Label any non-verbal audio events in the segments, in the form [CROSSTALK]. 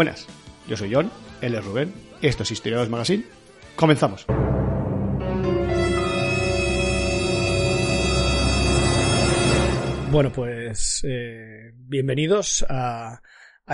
Buenas, yo soy John, él es Rubén, esto es Historiadores Magazine. Comenzamos. Bueno, pues eh, bienvenidos a,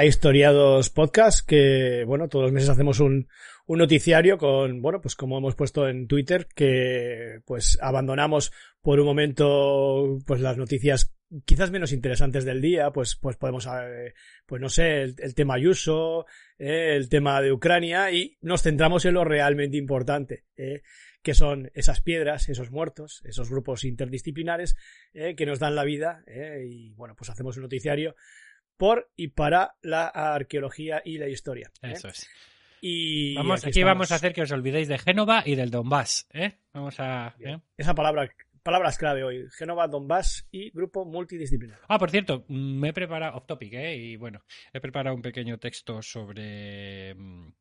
Historiados Podcast, que bueno, todos los meses hacemos un noticiario con, bueno, pues como hemos puesto en Twitter, que pues abandonamos por un momento pues las noticias quizás menos interesantes del día, pues, pues podemos, eh, pues no sé, el, tema Ayuso, eh, el tema de Ucrania y nos centramos en lo realmente importante, eh, que son esas piedras, esos muertos, esos grupos interdisciplinares que nos dan la vida y bueno, pues hacemos un noticiario por y para la arqueología y la historia. Eso es. Y vamos, aquí, vamos a hacer que os olvidéis de Génova y del Donbass. ¿eh? Vamos a. Esa palabra Palabras clave hoy, Génova, Donbass y grupo multidisciplinar. Ah, por cierto, me he preparado, off topic, ¿eh? Y bueno, he preparado un pequeño texto sobre mm,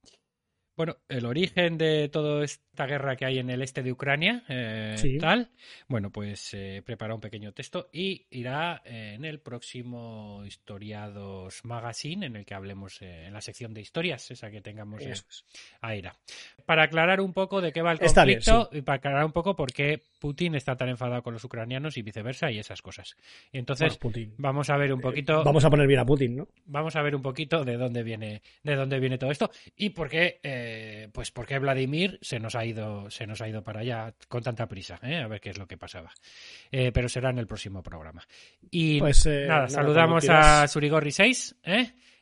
bueno, el origen de toda esta guerra que hay en el este de Ucrania, eh, tal, bueno, pues eh, prepara un pequeño texto y irá eh, en el próximo Historiados Magazine, en el que hablemos en la sección de historias, esa que tengamos ahí irá. Para aclarar un poco de qué va el conflicto y para aclarar un poco por qué Putin está tan enfadado con los ucranianos y viceversa y esas cosas. Y entonces vamos a ver un poquito. vamos a poner bien a Putin, ¿no? Vamos a ver un poquito de dónde viene, de dónde viene todo esto y por qué eh, pues porque Vladimir se nos ha ido, se nos ha ido para allá con tanta prisa, ¿eh? a ver qué es lo que pasaba. Eh, pero será en el próximo programa. Y pues, nada, saludamos a Surigorri 6,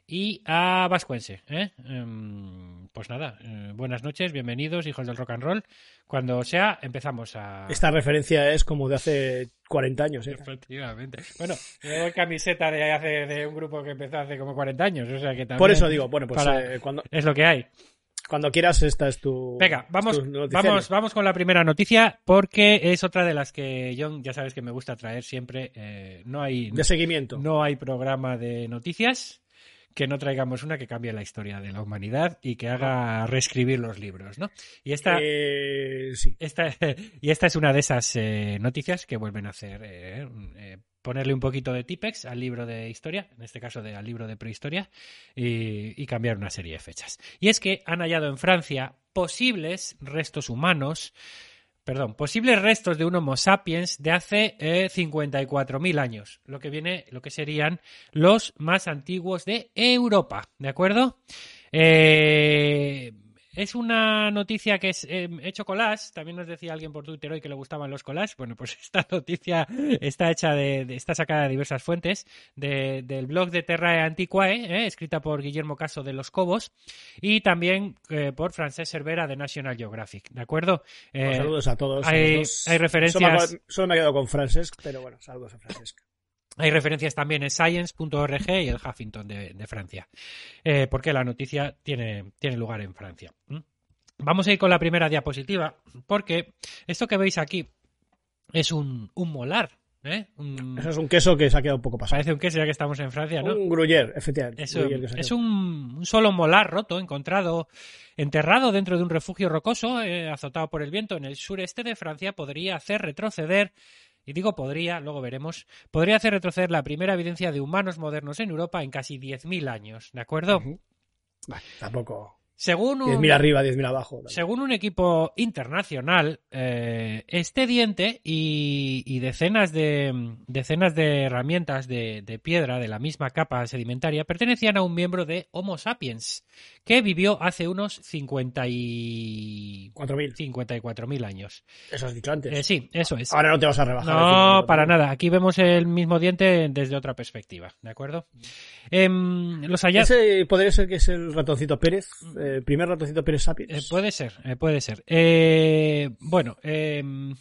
y a Vascuense. Em, pues nada, buenas noches, bienvenidos, hijos del rock and roll. Cuando sea, empezamos a. Esta referencia es como de hace 40 años. Efectivamente. Bueno, yo camiseta de, hace, de un grupo que empezó hace como 40 años. O sea que Por eso digo, bueno, pues cuando... es lo que hay. Cuando quieras, esta es tu. Venga, vamos, vamos, vamos con la primera noticia, porque es otra de las que, John, ya sabes que me gusta traer siempre. Eh, no hay. De seguimiento. No hay programa de noticias que no traigamos una que cambie la historia de la humanidad y que haga reescribir los libros, ¿no? Y esta, eh, sí. esta, [LAUGHS] y esta es una de esas eh, noticias que vuelven a hacer ponerle un poquito de tipex al libro de historia, en este caso al libro de prehistoria, y, cambiar una serie de fechas. Y es que han hallado en Francia posibles restos humanos, perdón, posibles restos de un Homo sapiens de hace 54.000 eh, años, lo que viene, lo que serían los más antiguos de Europa, ¿de acuerdo? Eh, es una noticia que es eh, hecho collage. También nos decía alguien por Twitter hoy que le gustaban los collages. Bueno, pues [LAUGHS] esta noticia está hecha de, está sacada de diversas fuentes del blog de Terrae Antiquae, eh, escrita por Guillermo Caso de Los Cobos y también eh, por Francesc Cervera de National Geographic. ¿De acuerdo? Pues saludos a todos. Hay, hay referencias. Solo me, he quedado con Francesc, pero bueno, saludos a Francesc. Hay referencias también en science.org y el Huffington de, Francia, eh, porque la noticia tiene, tiene lugar en Francia. Vamos a ir con la primera diapositiva, porque esto que veis aquí es un, molar. ¿eh? Eso es un queso que se ha quedado un poco pasado. Parece un queso ya que estamos en Francia, ¿no? Un gruyère, efectivamente. Es, un, solo molar roto, encontrado, enterrado dentro de un refugio rocoso, eh, azotado por el viento en el sureste de Francia, podría hacer retroceder y digo podría, luego veremos, podría hacer retroceder la primera evidencia de humanos modernos en Europa en casi 10.000 años, ¿de acuerdo? tampoco. Según un, 10.000 arriba, 10.000 abajo. Según un equipo internacional, eh, este diente y, decenas, de, decenas de herramientas de, piedra de la misma capa sedimentaria pertenecían a un miembro de Homo sapiens, que vivió hace unos 50 y... 4.000. 54.000 años. Eso has dicho antes. Eh, sí, eso es. Ahora no te vas a rebajar. No, para nada. Aquí vemos el mismo diente desde otra perspectiva, ¿de acuerdo? Em, los hallazgos... Ese podría ser que es el ratoncito Pérez, eh, primer ratoncito Pérez Sapiens. Eh, puede ser, eh, puede ser. Bueno, em,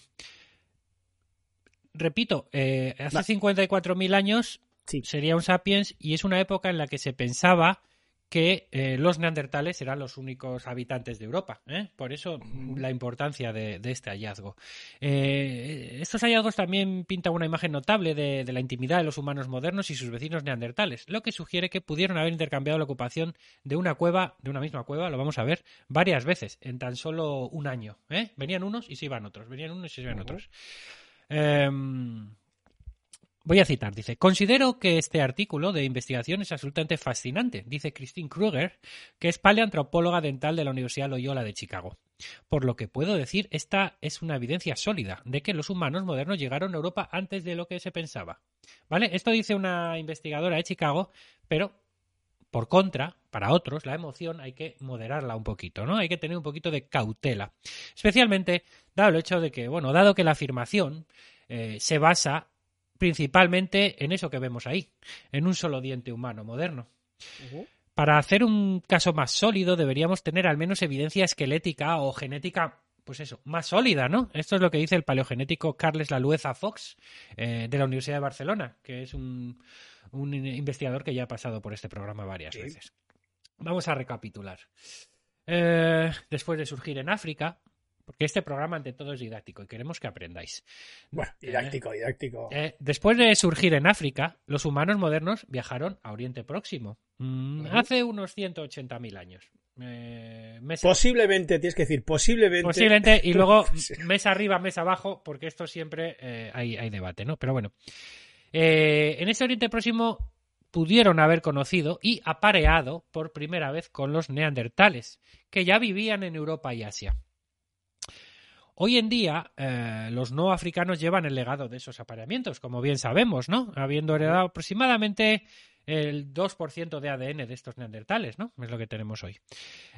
repito, hace Va. 54.000 años Sí. sería un sapiens y es una época en la que se pensaba que eh, los neandertales eran los únicos habitantes de Europa. ¿eh? Por eso mm, la importancia de, de este hallazgo. Eh, estos hallazgos también pintan una imagen notable de, de la intimidad de los humanos modernos y sus vecinos neandertales, lo que sugiere que pudieron haber intercambiado la ocupación de una cueva, de una misma cueva, lo vamos a ver, varias veces en tan solo un año. Venían unos y se iban otros, venían unos y se iban otros. Em, Voy a citar, dice, considero que este artículo de investigación es absolutamente fascinante, dice Christine Kruger, que es paleantropóloga dental de la Universidad Loyola de Chicago. Por lo que puedo decir, esta es una evidencia sólida de que los humanos modernos llegaron a Europa antes de lo que se pensaba. ¿Vale? Esto dice una investigadora de Chicago, pero por contra, para otros, la emoción hay que moderarla un poquito, ¿no? Hay que tener un poquito de cautela. Especialmente dado el hecho de que, bueno, dado que la afirmación eh, se basa principalmente en eso que vemos ahí, en un solo diente humano moderno. Para hacer un caso más sólido deberíamos tener al menos evidencia esquelética o genética, pues eso, más sólida, ¿no? Esto es lo que dice el paleogenético Carles Lalueza Fox de la Universidad de Barcelona, que es un, un investigador que ya ha pasado por este programa varias Sí. veces. Vamos a recapitular. Eh, después de surgir en África, porque este programa ante todo es didáctico y queremos que aprendáis. Bueno, didáctico, didáctico. Eh, después de surgir en África, los humanos modernos viajaron a Oriente Próximo. Mm. Hace unos 180.000 años. Eh, Posiblemente, tienes que decir, posiblemente. posiblemente, y [LAUGHS] luego mes arriba, mes abajo, porque esto siempre eh, hay, hay debate, ¿no? Pero bueno. Eh, en ese Oriente Próximo pudieron haber conocido y apareado por primera vez con los neandertales, que ya vivían en Europa y Asia. Hoy en día, eh, los no africanos llevan el legado de esos apareamientos, como bien sabemos, ¿no? Habiendo heredado aproximadamente el 2% de ADN de estos neandertales, ¿no? Es lo que tenemos hoy.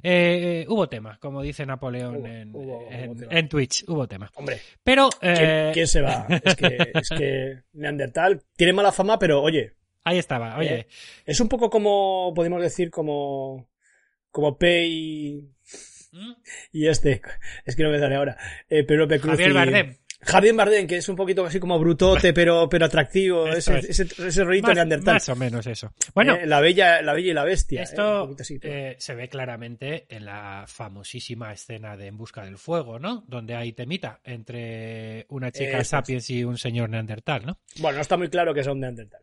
Eh, hubo tema, como dice Napoleón Hubo, en, hubo- en- hubo tema. en Twitch, hubo tema. Hombre, Pero ¿quién, eh, quién se va? [LAUGHS] Es que, es que Neandertal tiene mala fama, pero oye, ahí estaba, oye, Eh, es un poco como, podemos decir, como, como P y, ¿Mm? y este, es que no me sale ahora, eh, Cruz Javier y- Bardem. Javier Bardem, que es un poquito así como brutote, [LAUGHS] pero, pero atractivo, ese, es. ese, ese rollito Más, Neandertal. más o menos eso. Bueno, Eh, la bella, la bella y la bestia. eh, Esto así, eh, se ve claramente en la famosísima escena de En Busca del Fuego, ¿no? Donde hay temita entre una chica Eso sapiens y un señor neandertal, ¿no? Bueno, no está muy claro que sea un Neandertal.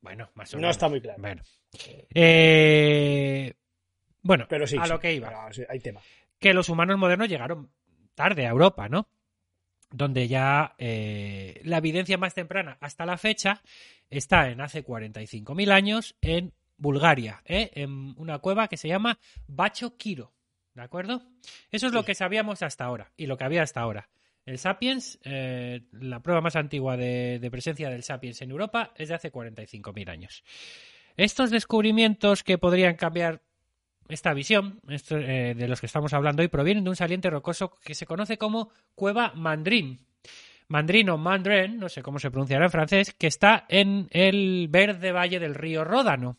Bueno, más o No menos. está muy claro. Bueno. Eh, bueno, Pero sí, a sí, lo que iba. pero sí, hay tema. Que los humanos modernos llegaron tarde a Europa, ¿no? Donde ya eh, la evidencia más temprana hasta la fecha está en hace 45.000 años en Bulgaria, ¿eh? en una cueva que se llama Bacho Kiro. ¿De acuerdo? Eso es lo que sabíamos hasta ahora y lo que había hasta ahora. El Sapiens, eh, la prueba más antigua de, de presencia del Sapiens en Europa es de hace 45.000 años. Estos descubrimientos que podrían cambiar esta visión eh, de los que estamos hablando hoy provienen de un saliente rocoso que se conoce como Cueva Mandrin. Mandrin o Mandrin, no sé cómo se pronunciará en francés, que está en el verde valle del río Ródano.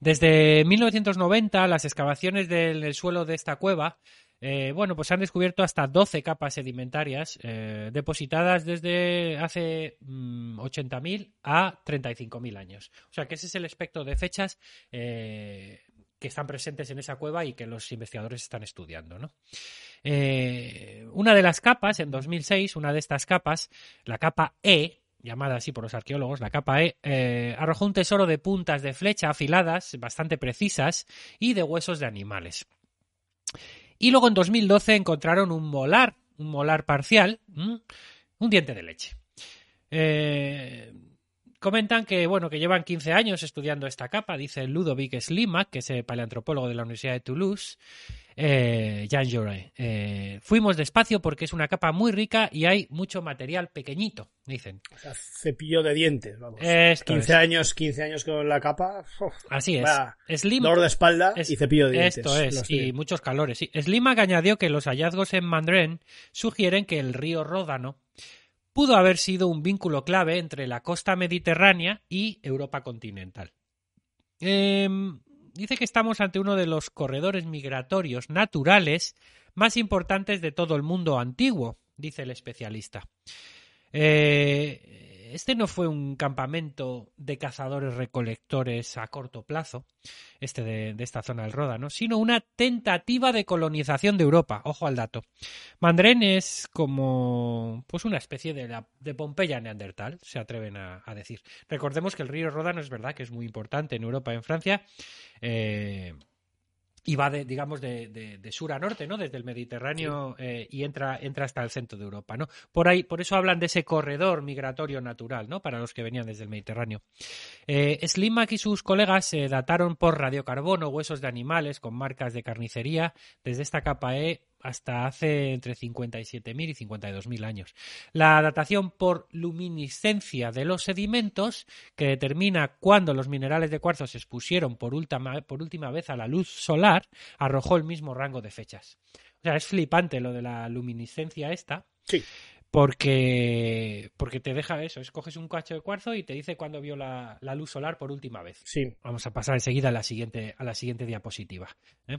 Desde 1990, las excavaciones del, suelo de esta cueva, eh, bueno, pues han descubierto hasta 12 capas sedimentarias eh, depositadas desde hace mm, 80.000 a 35.000 años. O sea que ese es el espectro de fechas que están presentes en esa cueva y que los investigadores están estudiando. ¿no? Eh, una de las capas, en 2006, una de estas capas, la capa E, llamada así por los arqueólogos, la capa E, eh, arrojó un tesoro de puntas de flecha afiladas, bastante precisas, y de huesos de animales. Y luego en 2012 encontraron un molar, un molar parcial, un diente de leche. Eh, comentan que, bueno, que llevan 15 años estudiando esta capa, dice Ludovic Slimak, que es el paleantropólogo de la Universidad de Toulouse, eh, Jean. Eh, fuimos despacio porque es una capa muy rica y hay mucho material pequeñito, dicen. O sea, cepillo de dientes, vamos. Esto 15 es. años, 15 años con la capa. uf, Así es. Slim, dolor de espalda es- y cepillo de dientes. Esto es, y muchos calores. Sí. Slimak añadió que los hallazgos en Mandren sugieren que el río Ródano pudo haber sido un vínculo clave entre la costa mediterránea y Europa continental. Em, dice que estamos ante uno de los corredores migratorios naturales más importantes de todo el mundo antiguo, dice el especialista. Eh, este no fue un campamento de cazadores recolectores a corto plazo, este de, esta zona del Ródano, sino una tentativa de colonización de Europa. Ojo al dato. Mandren es como pues una especie de, Pompeya neandertal, se atreven a, a decir. Recordemos que el río Ródano es verdad que es muy importante en Europa en Francia. eh, y va de, digamos, de, de- de sur a norte, ¿no? Desde el Mediterráneo eh, y entra, entra hasta el centro de Europa, ¿no? Por ahí, por eso hablan de ese corredor migratorio natural, ¿no? Para los que venían desde el Mediterráneo. Eh, Slimak y sus colegas eh, dataron por radiocarbono huesos de animales con marcas de carnicería desde esta capa E hasta hace entre 57.000 y 52.000 años. La datación por luminiscencia de los sedimentos, que determina cuándo los minerales de cuarzo se expusieron por última, por última vez a la luz solar, arrojó el mismo rango de fechas. O sea, es flipante lo de la luminiscencia esta, Sí. porque, porque te deja eso, escoges un cacho de cuarzo y te dice cuándo vio la, la luz solar por última vez. Sí. Vamos a pasar enseguida a la siguiente, a la siguiente diapositiva. ¿eh?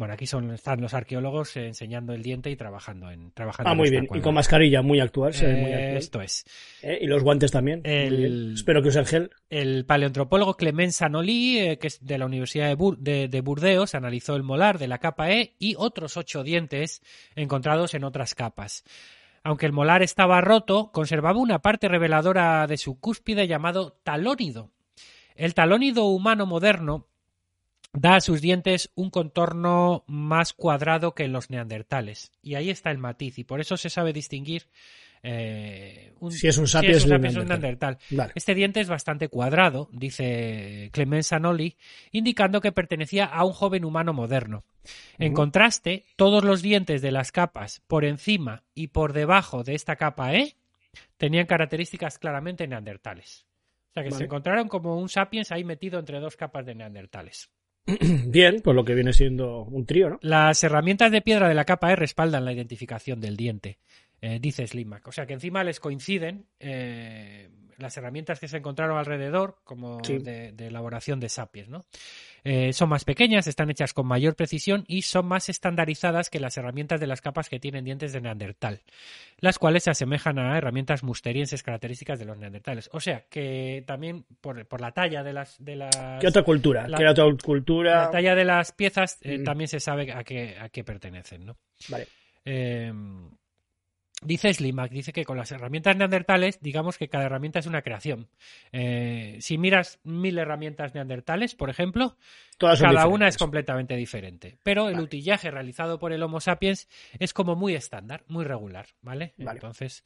Bueno, aquí son, están los arqueólogos eh, enseñando el diente y trabajando en trabajando Ah, muy bien. Y con mascarilla muy actual. se ve muy actual. esto es. ¿Eh? Y los guantes también. El-. Espero que usen gel. El paleoantropólogo Clement Sanoli, eh, que es de la Universidad de, Bur- de- de Burdeos, analizó el molar de la capa E y otros ocho dientes encontrados en otras capas. Aunque el molar estaba roto, conservaba una parte reveladora de su cúspide llamado talónido. El talónido humano moderno da a sus dientes un contorno más cuadrado que en los neandertales. Y ahí está el matiz, y por eso se sabe distinguir eh, un, Si es un si sapiens es un sapiens Neandertal. Vale. Este diente es bastante cuadrado, dice Clement Sanoli, indicando que pertenecía a un joven humano moderno. En contraste, todos los dientes de las capas por encima y por debajo de esta capa E tenían características claramente neandertales. O sea que se encontraron como un sapiens ahí metido entre dos capas de neandertales. [CLEARS THROAT] Bien, pues lo que viene siendo un trío, ¿no? Las herramientas de piedra de la capa E respaldan la identificación del diente, eh, dice Slimak. O sea que encima les coinciden eh, las herramientas que se encontraron alrededor, como Sí. de, de elaboración de sapiens, ¿no? Eh, son más pequeñas, están hechas con mayor precisión y son más estandarizadas que las herramientas de las capas que tienen dientes de Neandertal, las cuales se asemejan a herramientas musterienses características de los neandertales. O sea que también por, por la talla de las, de las ¿Qué otra cultura? la- ¿Qué otra cultura? la talla de las piezas Mm. también se sabe a qué, a qué pertenecen, ¿no? Vale. Eh, dice Slimak, dice que con las herramientas neandertales, digamos que cada herramienta es una creación. Eh, si miras mil herramientas neandertales, por ejemplo, Todas cada una es completamente diferente. Pero el utillaje realizado por el Homo sapiens es como muy estándar, muy regular, ¿vale? Vale. Entonces,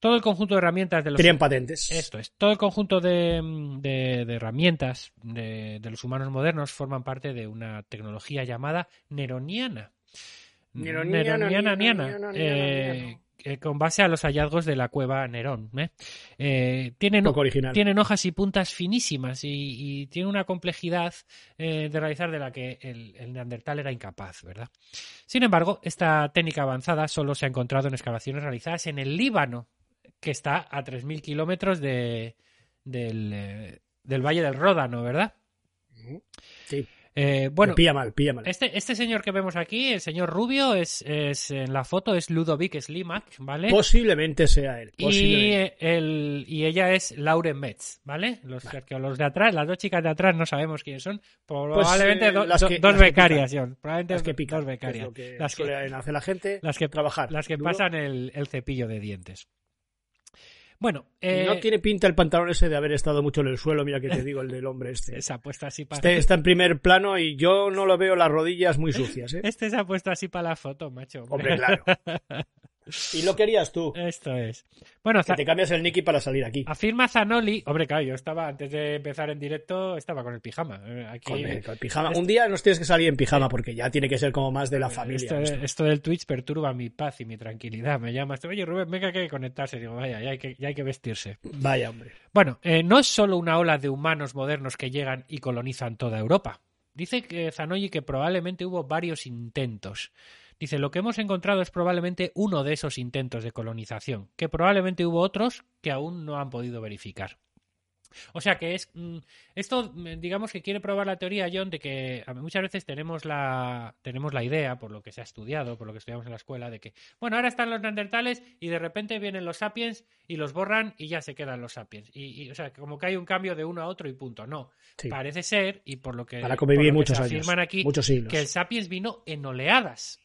todo el conjunto de herramientas de los Tenían patentes. esto es. Todo el conjunto de, de- de herramientas de, de los humanos modernos forman parte de una tecnología llamada neroniana. Neroniana, Eh, con base a los hallazgos de la cueva Nerón. ¿eh? Eh, tienen, Poco original. tienen hojas y puntas finísimas y, y tiene una complejidad eh, de realizar de la que el, el neandertal era incapaz, ¿verdad? Sin embargo, esta técnica avanzada solo se ha encontrado en excavaciones realizadas en el Líbano, que está a 3.000 kilómetros de, del, del Valle del Ródano, ¿verdad? Sí. Eh, bueno, pilla mal, pilla mal. este, este señor que vemos aquí, el señor Rubio, es, es en la foto es Ludovic Slimak, ¿vale? Posiblemente sea él. Y, Posiblemente. el, y ella es Lauren Metz, ¿vale? Los arqueólogos de atrás, las dos chicas de atrás no sabemos quiénes son. Probablemente eh, do- las do- que- dos las que becarias, son. Probablemente Las que dos becarias. que las, que, hacer la gente. las que- trabajar. las que duro. pasan el, el cepillo de dientes. Bueno, Y eh, No tiene pinta el pantalón ese de haber estado mucho en el suelo. Mira que te digo, el del hombre este. [LAUGHS] se ha puesto así para... Este está en primer plano y yo no lo veo las rodillas muy [LAUGHS] sucias, ¿eh? Este se ha puesto así para la foto, macho. Hombre, claro. [LAUGHS] Y lo querías tú. Esto es. Bueno, que te cambias el Nicky para salir aquí. Afirma Zanoli. Hombre, claro, yo estaba, antes de empezar en directo, estaba con el pijama. Eh, aquí... Con el, pijama. Un día nos tienes que salir en pijama porque ya tiene que ser como más de la familia. Esto, del Twitch perturba mi paz y mi tranquilidad. Me llamas, oye Rubén, venga que hay que conectarse. Digo, vaya, ya hay que, ya hay que vestirse. Vaya, hombre. Bueno, eh, no es solo una ola de humanos modernos que llegan y colonizan toda Europa. Dice que Zanoli que probablemente hubo varios intentos. Dice, lo que hemos encontrado es probablemente uno de esos intentos de colonización, que probablemente hubo otros que aún no han podido verificar. O sea que es mm, esto, mm, digamos que quiere probar la teoría, John, de que muchas veces tenemos la, tenemos la idea, por lo que se ha estudiado, por lo que estudiamos en la escuela, de que, bueno, ahora están los neandertales y de repente vienen los sapiens y los borran y ya se quedan los sapiens. Y, o sea, como que hay un cambio de uno a otro y punto. No, parece ser, y por lo que, Para convivir muchos afirman aquí, muchos que el sapiens vino en oleadas.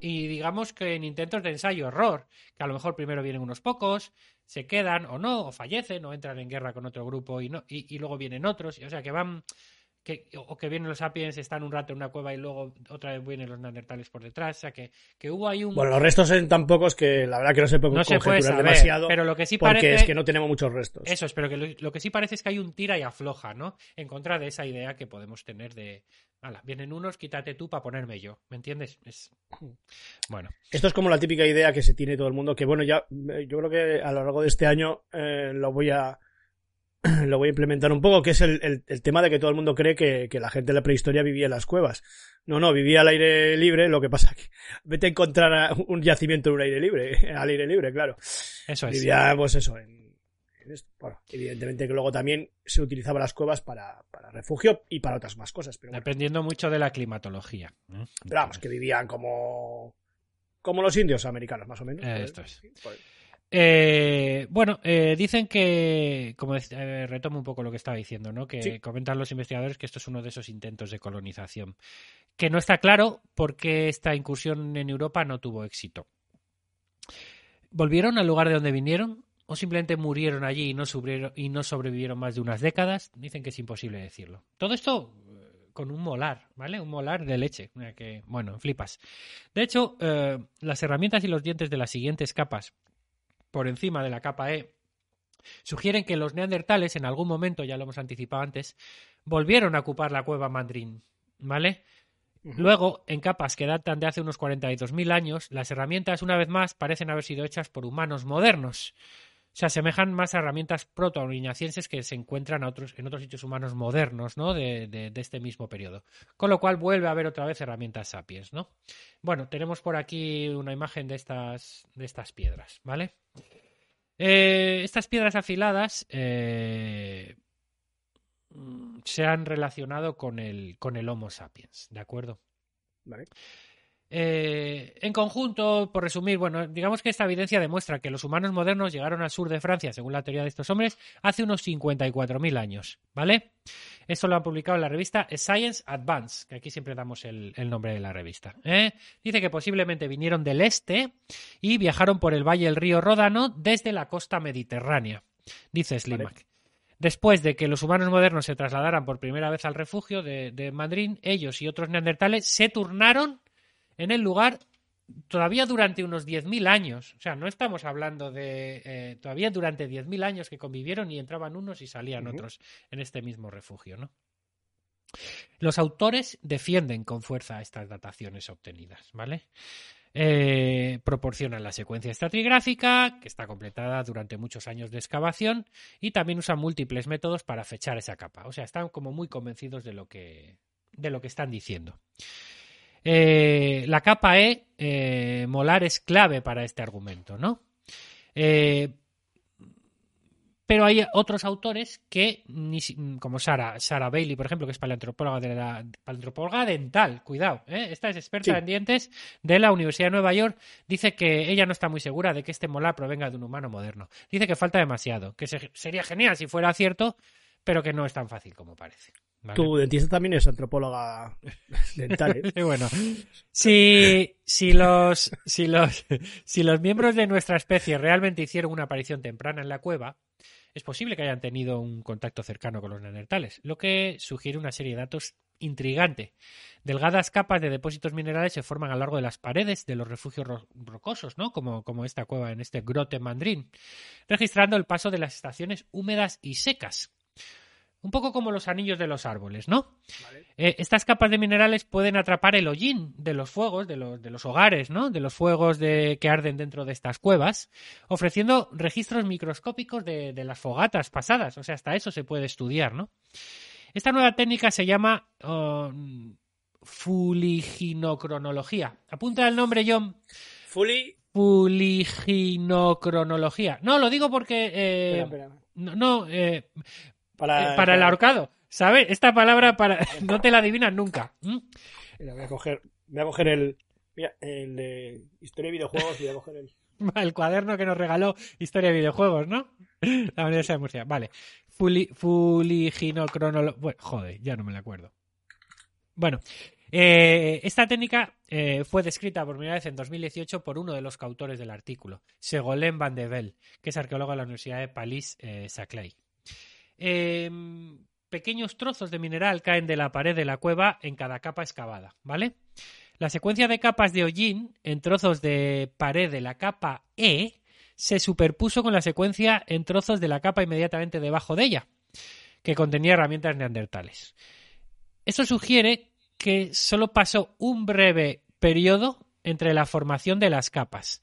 Y digamos que en intentos de ensayo-error, que a lo mejor primero vienen unos pocos, se quedan o no, o fallecen, o entran en guerra con otro grupo y, no, y, luego vienen otros, o sea que van, que, o que vienen los sapiens, están un rato en una cueva y luego otra vez vienen los neandertales por detrás, o sea que, que hubo ahí un... Bueno, los restos son tan pocos que la verdad que no se puede no demasiado, pero lo que sí porque parece... es que no tenemos muchos restos. Eso es, pero que lo, que sí parece es que hay un tira y afloja, ¿no? En contra de esa idea que podemos tener de, vienen unos, quítate tú para ponerme yo. ¿Me entiendes? Es... Bueno. Esto es como la típica idea que se tiene todo el mundo, que bueno, ya eh, yo creo que a lo largo de este año eh, lo voy a [CLEARS THROAT] lo voy a implementar un poco, que es el, tema de que todo el mundo cree que, la gente de la prehistoria vivía en las cuevas. No, no, vivía al aire libre, lo que pasa que [LAUGHS] vete a encontrar un yacimiento en un aire libre, [LAUGHS] al aire libre, claro. Eso es. Vivía, pues eso, en bueno, evidentemente que luego también se utilizaban las cuevas para, refugio y para otras más cosas. Pero Dependiendo mucho de la climatología. Pero vamos, que vivían como, como los indios americanos, más o menos. Eh, esto es. Eh, bueno, eh, dicen que, como retomo un poco lo que estaba diciendo, ¿no? Que comentan los investigadores que esto es uno de esos intentos de colonización. Que no está claro por qué esta incursión en Europa no tuvo éxito. ¿Volvieron al lugar de donde vinieron? o simplemente murieron allí y no, y no sobrevivieron más de unas décadas, dicen que es imposible decirlo. Todo esto eh, con un molar, ¿vale? Un molar de leche, que, bueno, flipas. De hecho, eh, las herramientas y los dientes de las siguientes capas, por encima de la capa E, sugieren que los neandertales en algún momento, ya lo hemos anticipado antes, volvieron a ocupar la cueva Mandrín, ¿vale? Luego, en capas que datan de hace unos 42.000 años, las herramientas, una vez más, parecen haber sido hechas por humanos modernos, se asemejan más a herramientas proto que se encuentran otros, en otros sitios humanos modernos ¿no? de, este mismo periodo. Con lo cual vuelve a haber otra vez herramientas sapiens. ¿no? Bueno, tenemos por aquí una imagen de estas, de estas piedras. ¿vale? Eh, estas piedras afiladas eh, se han relacionado con el, con el Homo sapiens. ¿De acuerdo? Vale. Eh, en conjunto, por resumir, bueno, digamos que esta evidencia demuestra que los humanos modernos llegaron al sur de Francia, según la teoría de estos hombres, hace unos 54.000 años, ¿vale? Esto lo ha publicado en la revista Science Advance, que aquí siempre damos el, nombre de la revista. ¿eh? Dice que posiblemente vinieron del este y viajaron por el valle del río Ródano desde la costa mediterránea, dice Slimak. Después de que los humanos modernos se trasladaran por primera vez al refugio de, de Madrid, ellos y otros neandertales se turnaron en el lugar todavía durante unos 10.000 años. O sea, no estamos hablando de eh, todavía durante 10.000 años que convivieron y entraban unos y salían otros en este mismo refugio, ¿no? Los autores defienden con fuerza estas dataciones obtenidas, ¿vale? Eh, proporcionan la secuencia estratigráfica, que está completada durante muchos años de excavación, y también usan múltiples métodos para fechar esa capa. O sea, están como muy convencidos de lo que, de lo que están diciendo. Eh, la capa E eh, molar es clave para este argumento, ¿no? Eh, pero hay otros autores que, como Sara, Sara Bailey, por ejemplo, que es paleantropóloga, de la, paleantropóloga dental, cuidado, esta es experta en dientes de la Universidad de Nueva York, dice que ella no está muy segura de que este molar provenga de un humano moderno. Dice que falta demasiado, que sería genial si fuera cierto, pero que no es tan fácil como parece. Tu dentista también es antropóloga [LAUGHS] dental. ¿eh? bueno, si, si, los, si, los, si los miembros de nuestra especie realmente hicieron una aparición temprana en la cueva, es posible que hayan tenido un contacto cercano con los neandertales, lo que sugiere una serie de datos intrigante. Delgadas capas de depósitos minerales se forman a lo largo de las paredes de los refugios rocosos, ¿no? Como, como esta cueva en este grote mandrín, registrando el paso de las estaciones húmedas y secas. Un poco como los anillos de los árboles, ¿no? Eh, estas capas de minerales pueden atrapar el hollín de los fuegos, de los, de los hogares, ¿no? De los fuegos de, que arden dentro de estas cuevas, ofreciendo registros microscópicos de, de las fogatas pasadas. O sea, hasta eso se puede estudiar, ¿no? Esta nueva técnica se llama oh, fuliginocronología. Apunta el nombre, John. Fuli. Fuliginocronología. No, lo digo porque. Eh, no, no eh, para, eh, para, el ahorcado. ¿Sabes? Esta palabra para [LAUGHS] no te la adivinas nunca. Mira, voy a coger, voy a coger el, mira, el de historia de videojuegos y voy a coger el. [LAUGHS] El cuaderno que nos regaló Historia de Videojuegos, ¿no? [LAUGHS] La Universidad de Murcia. Vale. Fuli. Bueno, joder, ya no me la acuerdo. Bueno, eh, esta técnica eh, fue descrita por primera vez en 2018 por uno de los coautores del artículo, Segolén Van de que es arqueólogo de la Universidad de Palais-Saclay. Eh, em, pequeños trozos de mineral caen de la pared de la cueva en cada capa excavada, ¿vale? La secuencia de capas de hollín en trozos de pared de la capa E se superpuso con la secuencia en trozos de la capa inmediatamente debajo de ella, que contenía herramientas neandertales. Eso sugiere que solo pasó un breve periodo entre la formación de las capas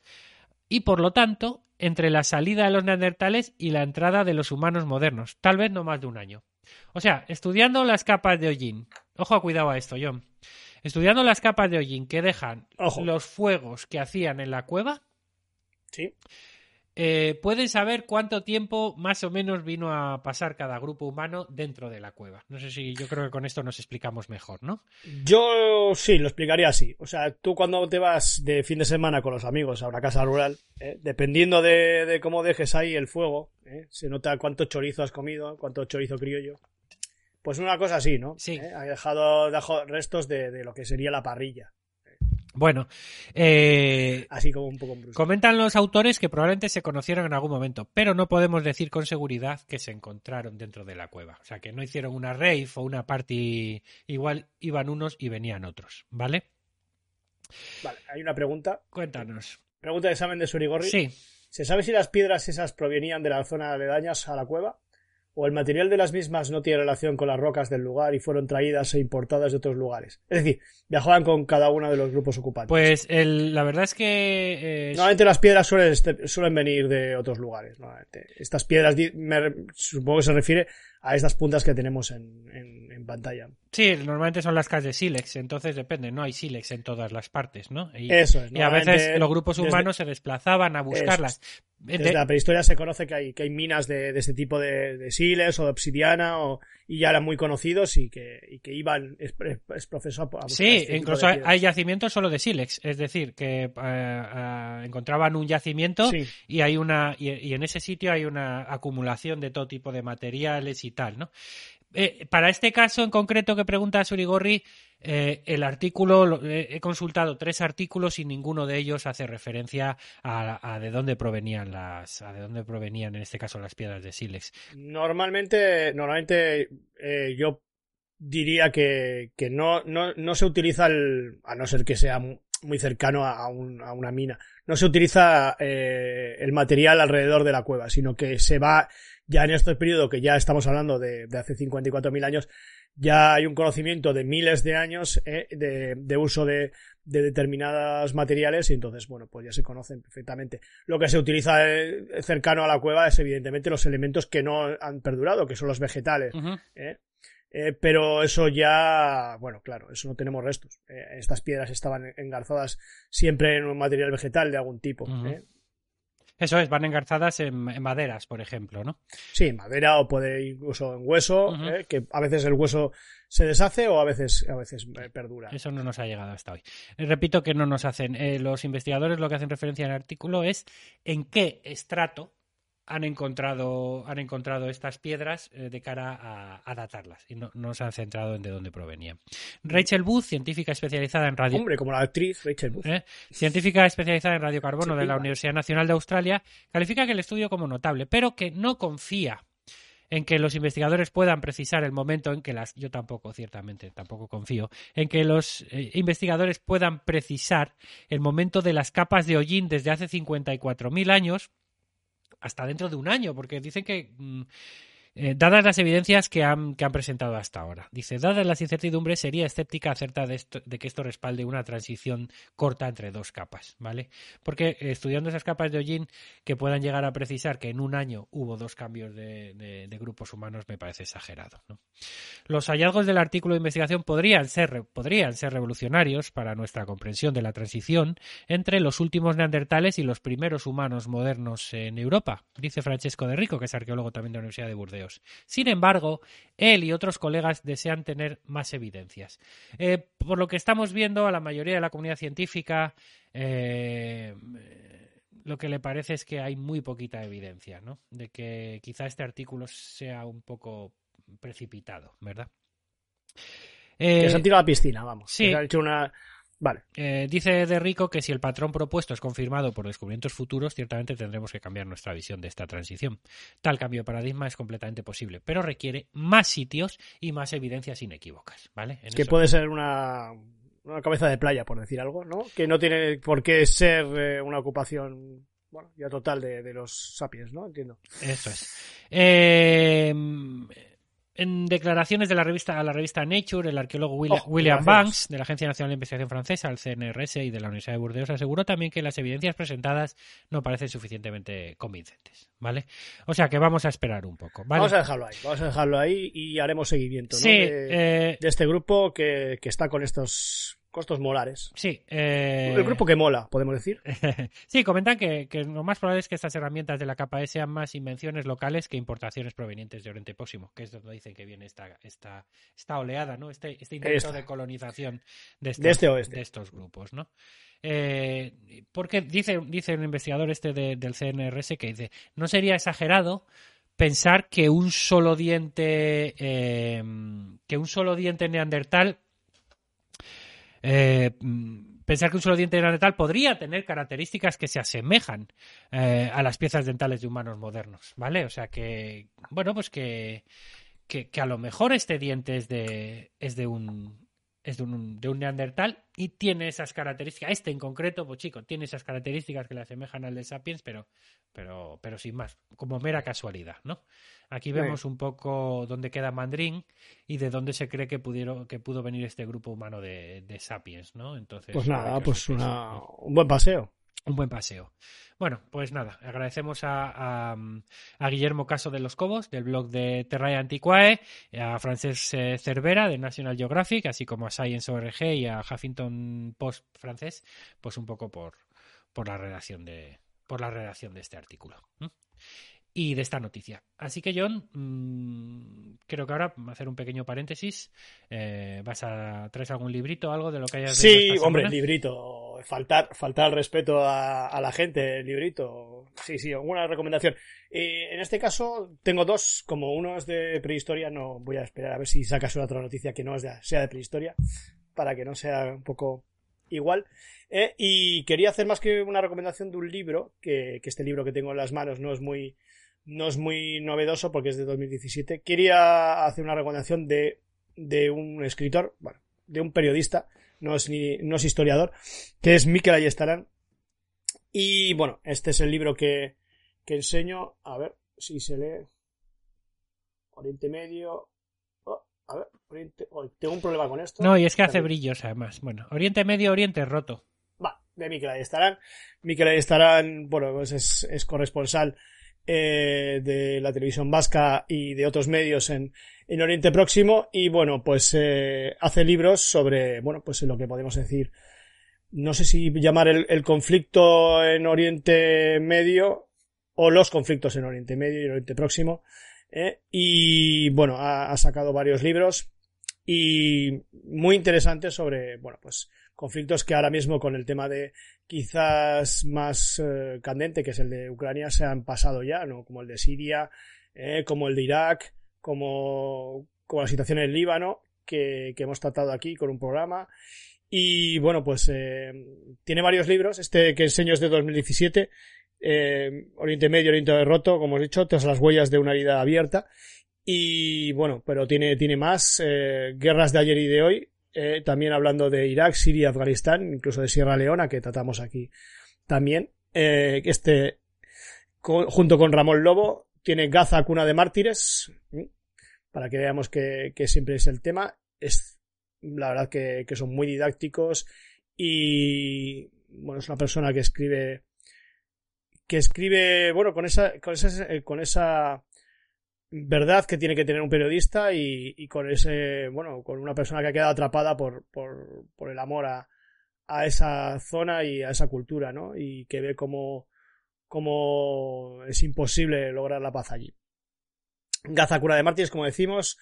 y por lo tanto entre la salida de los neandertales y la entrada de los humanos modernos, tal vez no más de un año. O sea, estudiando las capas de hollín, ojo cuidado a esto, John, estudiando las capas de hollín que dejan los fuegos que hacían en la cueva, ¿Sí? Eh, pueden saber cuánto tiempo más o menos vino a pasar cada grupo humano dentro de la cueva. No sé si yo creo que con esto nos explicamos mejor, ¿no? Yo sí, lo explicaría así. O sea, tú cuando te vas de fin de semana con los amigos a una casa rural, eh, dependiendo de, cómo dejes ahí el fuego, eh, se nota cuánto chorizo has comido, cuánto chorizo criollo. Pues una cosa así, ¿no? Sí. Ha dejado, dejado restos de, de lo que sería la parrilla. Bueno, eh, así como un poco brusco. comentan los autores que probablemente se conocieron en algún momento, pero no podemos decir con seguridad que se encontraron dentro de la cueva. O sea, que no hicieron una rave o una party, igual iban unos y venían otros, ¿vale? Vale, hay una pregunta. Cuéntanos. Pregunta de examen de Surigorri. Sí. ¿Se sabe si las piedras esas provenían de la zona aledañas a la cueva? O el material de las mismas no tiene relación con las rocas del lugar y fueron traídas e importadas de otros lugares. Es decir, viajaban con cada uno de los grupos ocupantes. Pues el, la verdad es que... Eh, Normalmente las piedras suelen, suelen venir de otros lugares. Estas piedras, supongo que se refiere a estas puntas que tenemos en, en, pantalla. Sí, normalmente son las casas de sílex, entonces depende, no hay sílex en todas las partes, ¿no? Y, eso es. Y a veces los grupos humanos se desplazaban a buscarlas. Desde la prehistoria se conoce que hay, que hay minas de, de este tipo de, de sílex o de obsidiana o, y ya eran muy conocidos y que, y que iban es, es profesor a Sí, este incluso hay, hay, yacimientos solo de sílex, es decir, que eh, eh, encontraban un yacimiento sí. y hay una y, y en ese sitio hay una acumulación de todo tipo de materiales y tal, ¿no? Eh, para este caso en concreto que pregunta Surigorri, eh, el artículo, eh, he consultado tres artículos y ninguno de ellos hace referencia a, de dónde provenían las, a de dónde provenían en este caso las piedras de sílex. Normalmente, normalmente yo diría que, que no, no, no, se utiliza el, a no ser que sea muy cercano a, a una mina, no se utiliza el material alrededor de la cueva, sino que se va ya en este periodo que ya estamos hablando de, de hace 54.000 años, ya hay un conocimiento de miles de años eh, de, de, uso de, de, determinados materiales y entonces, bueno, pues ya se conocen perfectamente. Lo que se utiliza eh, cercano a la cueva es evidentemente los elementos que no han perdurado, que son los vegetales. Uh -huh. ¿eh? Eh, pero eso ya, bueno, claro, eso no tenemos restos. Eh, estas piedras estaban engarzadas siempre en un material vegetal de algún tipo. Uh -huh. ¿eh? Eso es, van engarzadas en, en, maderas, por ejemplo, ¿no? Sí, madera o puede incluso en hueso, uh -huh. que a veces el hueso se deshace o a veces, a veces perdura. Eso no nos ha llegado hasta hoy. Repito que no nos hacen, los investigadores lo que hacen referencia en el artículo es en qué estrato han encontrado, han encontrado estas piedras eh, de cara a, a datarlas y no, no, se han centrado en de dónde provenían. Rachel Booth, científica especializada en radio. Hombre, como la actriz Rachel Booth. ¿Eh? Científica especializada en radiocarbono de la Universidad Nacional de Australia, califica que el estudio como notable, pero que no confía en que los investigadores puedan precisar el momento en que las yo tampoco ciertamente tampoco confío en que los eh, investigadores puedan precisar el momento de las capas de hollín desde hace 54.000 años hasta dentro de un año porque dicen que mm, eh, dadas las evidencias que han, que han, presentado hasta ahora. Dice, dadas las incertidumbres, sería escéptica acerca de, esto, de, que esto respalde una transición corta entre dos capas, ¿vale? Porque eh, estudiando esas capas de hollín que puedan llegar a precisar que en un año hubo dos cambios de, grupos humanos me parece exagerado. Los hallazgos del artículo de investigación podrían ser, podrían ser revolucionarios para nuestra comprensión de la transición entre los últimos neandertales y los primeros humanos modernos en Europa, dice Francesco de Rico, que es arqueólogo también de la Universidad de Burdeos. Sin embargo, él y otros colegas desean tener más evidencias. Eh, por lo que estamos viendo, a la mayoría de la comunidad científica eh, lo que le parece es que hay muy poquita evidencia, ¿no? De que quizá este artículo sea un poco precipitado, ¿verdad? Eh, que se han tirado a la piscina, vamos. Sí. Que se ha hecho una, Vale. Eh, dice de Rico que si el patrón propuesto es confirmado por descubrimientos futuros, ciertamente tendremos que cambiar nuestra visión de esta transición. Tal cambio de paradigma es completamente posible, pero requiere más sitios y más evidencias inequívocas, ¿vale? En que eso... puede ser una, una, cabeza de playa, por decir algo, ¿no? Que no tiene por qué ser eh, una ocupación, bueno, ya total de, de, los sapiens, ¿no? Entiendo. Eso es. Eh, en declaraciones de la revista a la revista Nature, el arqueólogo William, oh, William Banks, de la Agencia Nacional de Investigación Francesa, el CNRS y de la Universidad de Burdeos, aseguró también que las evidencias presentadas no parecen suficientemente convincentes, ¿vale? O sea que vamos a esperar un poco, ¿vale? Vamos a dejarlo ahí, vamos a dejarlo ahí y haremos seguimiento, ¿no? Sí, de, eh... de, este grupo que, que está con estos costos molares. Sí. Eh... El grupo que mola, podemos decir. [LAUGHS] sí, comentan que, que, lo más probable es que estas herramientas de la capa E sean más invenciones locales que importaciones provenientes de Oriente Próximo, que es donde dicen que viene esta, esta, esta oleada, ¿no? Este, este intento esta. de colonización de estos, de este oeste. de estos grupos, ¿no? Eh, porque dice, dice un investigador este de, del CNRS que dice, no sería exagerado pensar que un solo diente eh, que un solo diente neandertal eh, pensar que un solo diente neandertal podría tener características que se asemejan eh, a las piezas dentales de humanos modernos, ¿vale? O sea que, bueno, pues que, que, que a lo mejor este diente es de, es de un es de un, de un, neandertal y tiene esas características. Este en concreto, pues chico, tiene esas características que le asemejan al de Sapiens, pero, pero, pero sin más, como mera casualidad, ¿no? Aquí vemos un poco dónde queda Mandrín y de dónde se cree que pudieron, que pudo venir este grupo humano de, de Sapiens, ¿no? Entonces. Pues nada, pues una, un buen paseo. Un buen paseo. Bueno, pues nada, agradecemos a, a, a, Guillermo Caso de los Cobos, del blog de Terrae Antiquae, a Francesc Cervera, de National Geographic, así como a Science ORG y a Huffington Post francés, pues un poco por, por la redacción de por la redacción de este artículo. Y de esta noticia. Así que, John, mmm, creo que ahora hacer un pequeño paréntesis. Eh, ¿Vas a traer algún librito, algo de lo que hayas Sí, hombre, librito. Faltar, faltar respeto a, a, la gente, librito. Sí, sí, alguna recomendación. Eh, en este caso, tengo dos. Como uno es de prehistoria, no voy a esperar a ver si sacas una otra noticia que no es de, sea de prehistoria, para que no sea un poco igual. Eh, y quería hacer más que una recomendación de un libro, que, que este libro que tengo en las manos no es muy no es muy novedoso porque es de 2017. Quería hacer una recomendación de, de un escritor, bueno, de un periodista, no es, ni, no es historiador, que es Mikel Ayestarán. Y bueno, este es el libro que, que enseño. A ver si se lee. Oriente Medio. Oh, a ver, Oriente. Oh, tengo un problema con esto. No, y es que hace brillos además. Bueno, Oriente Medio, Oriente Roto. Va, de Mikel Ayestarán. Mikel Ayestarán, bueno, pues es, es corresponsal eh, de la televisión vasca y de otros medios en, en Oriente Próximo. Y bueno, pues eh, hace libros sobre, bueno, pues lo que podemos decir, no sé si llamar el, conflicto en Oriente Medio o los conflictos en Oriente Medio y en Oriente Próximo eh, y bueno, ha sacado varios libros y muy interesantes sobre, bueno, pues conflictos que ahora mismo con el tema de quizás más eh, candente, que es el de Ucrania, se han pasado ya, ¿no? Como el de Siria, eh, como el de Irak, como, como la situación en el Líbano, que, que hemos tratado aquí con un programa. Y bueno, pues eh, tiene varios libros. Este que enseño es de 2017 eh, Oriente Medio, Oriente Roto, como he dicho, tras las huellas de una herida abierta. Y bueno, pero tiene, tiene más guerras de ayer y de hoy, eh, también hablando de Irak, Siria, Afganistán, incluso de Sierra Leona, que tratamos aquí también. Eh, este, junto con Ramón Lobo, tiene Gaza, cuna de mártires, para que veamos que, que siempre es el tema. Es la verdad que, que son muy didácticos y bueno, es una persona que escribe que escribe, bueno, con esa, con esa, eh, con esa verdad que tiene que tener un periodista y, con ese, bueno, con una persona que ha quedado atrapada por, por, el amor a, esa zona y a esa cultura, ¿no? Y que ve cómo, cómo es imposible lograr la paz allí. Gaza Cura de Mártires, como decimos,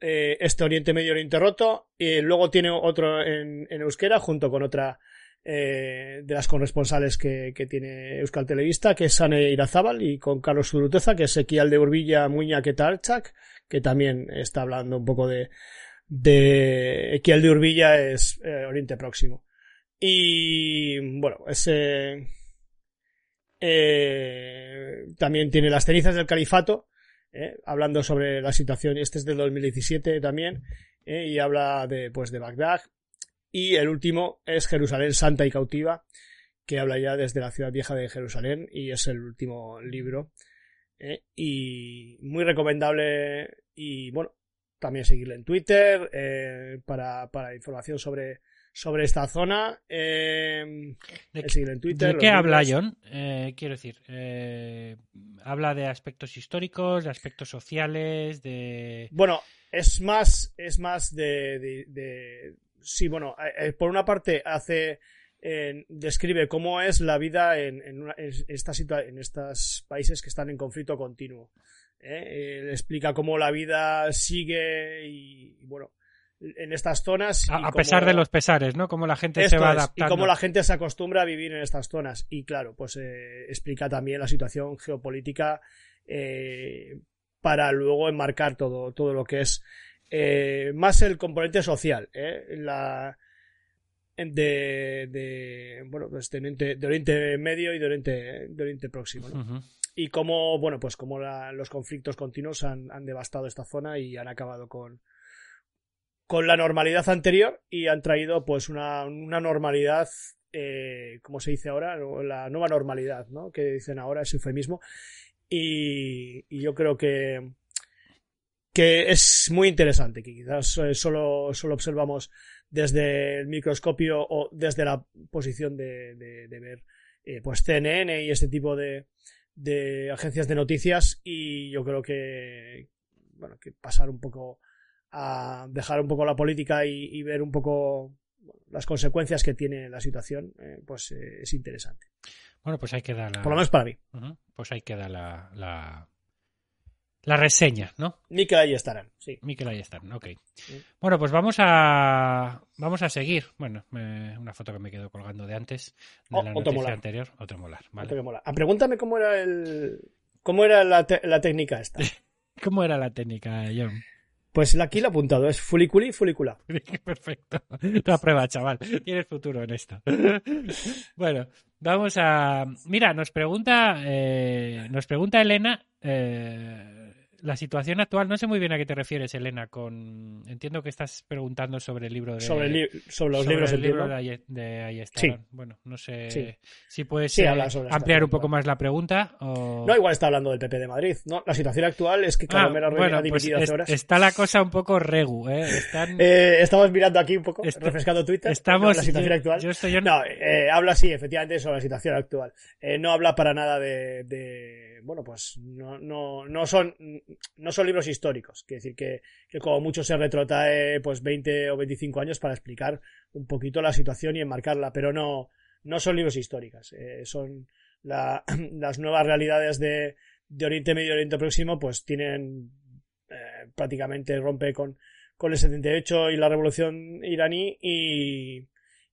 eh, este Oriente Medio Oriente Roto, y luego tiene otro en euskera junto con otra eh, de las corresponsales que, tiene Euskal Televista, que es Sane Irazábal, y con Carlos Zuruteza, que es Equial de Urbilla Muña Ketarchak, que también está hablando un poco de, de Equial de Urbilla es eh, Oriente Próximo. Y bueno, ese eh, también tiene las cenizas del califato, hablando sobre la situación, este es del 2017 también, y habla de, pues, de Bagdad, y el último es Jerusalén Santa y Cautiva, que habla ya desde la ciudad vieja de Jerusalén y es el último libro. ¿eh? Y muy recomendable y bueno, también seguirle en Twitter eh, para, para, información sobre, sobre esta zona. Eh, ¿De, seguirle en Twitter, ¿de qué habla John? Eh, quiero decir, habla de aspectos históricos, de aspectos sociales, de... Bueno, es más, es más de, de, de sí, bueno, eh, por una parte hace eh, describe cómo es la vida en, en, una, en esta en estos países que están en conflicto continuo. ¿eh? Eh, explica cómo la vida sigue y, y bueno en estas zonas. A, a cómo, pesar de los pesares, ¿no? Cómo la gente se va es, adaptando. Y cómo la gente se acostumbra a vivir en estas zonas. Y claro, pues eh, explica también la situación geopolítica eh, para luego enmarcar todo, todo lo que es eh, más el componente social, ¿eh? La, de, de, bueno, pues de Oriente, de Oriente Medio y de Oriente, de Oriente Próximo, ¿no? Uh -huh. Y cómo, bueno, pues cómo la, los conflictos continuos han, han, devastado esta zona y han acabado con, con la normalidad anterior y han traído pues una, una normalidad, eh, como se dice ahora, la nueva normalidad, ¿no? Que dicen ahora, es eufemismo. Y, y yo creo que, que es muy interesante, que quizás eh, solo, solo observamos desde el microscopio o desde la posición de, de, de ver eh, pues CNN y este tipo de, de agencias de noticias y yo creo que bueno que pasar un poco a dejar un poco la política y, y ver un poco bueno, las consecuencias que tiene la situación eh, pues eh, es interesante bueno pues ahí queda la por lo menos para mí uh -huh. pues ahí queda la, la la reseña, ¿no? Mikel ahí estarán, sí. Mikel ahí estarán, ok. Sí. Bueno, pues vamos a vamos a seguir. Bueno, me, una foto que me quedo colgando de antes, de oh, la otro noticia molar. anterior. Otro molar, vale. Otro. Ah, pregúntame cómo era el... cómo era la, te la técnica esta. [LAUGHS] ¿Cómo era la técnica, John? Pues aquí lo he apuntado, es fuliculi, fulicula. [LAUGHS] Perfecto. La prueba, chaval. Tienes futuro en esto. [LAUGHS] bueno, vamos a. Mira, nos pregunta, eh, nos pregunta Elena. Eh, la situación actual, no sé muy bien a qué te refieres, Elena, con entiendo que estás preguntando sobre el libro de sobre, el li sobre los sobre libros el libro de, de está. Sí. Bueno, no sé Sí. si puedes Sí, eh, ampliar un poco más la pregunta o No, igual está hablando del PP de Madrid. No, la situación actual es que Ah, Caromera bueno, ha pues dimitido es- hace horas. está la cosa un poco regu, ¿eh? Están, [LAUGHS] Eh, estamos mirando aquí un poco, Est- refrescando Twitter. estamos la situación yo, actual. yo estoy en- No, eh, habla sí, efectivamente, sobre la situación actual. No habla para nada de, de bueno, pues no, no, no son, no son libros históricos. Quiere decir que, que como mucho se retrotrae pues 20 o 25 años para explicar un poquito la situación y enmarcarla, pero no, no son libros históricos. Eh, son la, [CLEARS THROAT] las nuevas realidades de, de Oriente Medio y Oriente Próximo, pues tienen eh, prácticamente rompe con, con el 78 y la revolución iraní y,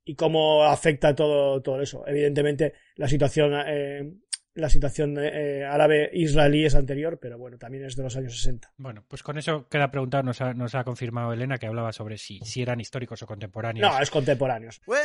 y cómo afecta todo, todo eso. Evidentemente, la situación, eh, la situación eh, árabe-israelí es anterior, pero bueno, también es de los años 60. Bueno, pues con eso queda preguntado, nos ha, nos ha confirmado Elena que hablaba sobre si, si eran históricos o contemporáneos. No, es contemporáneos. Well,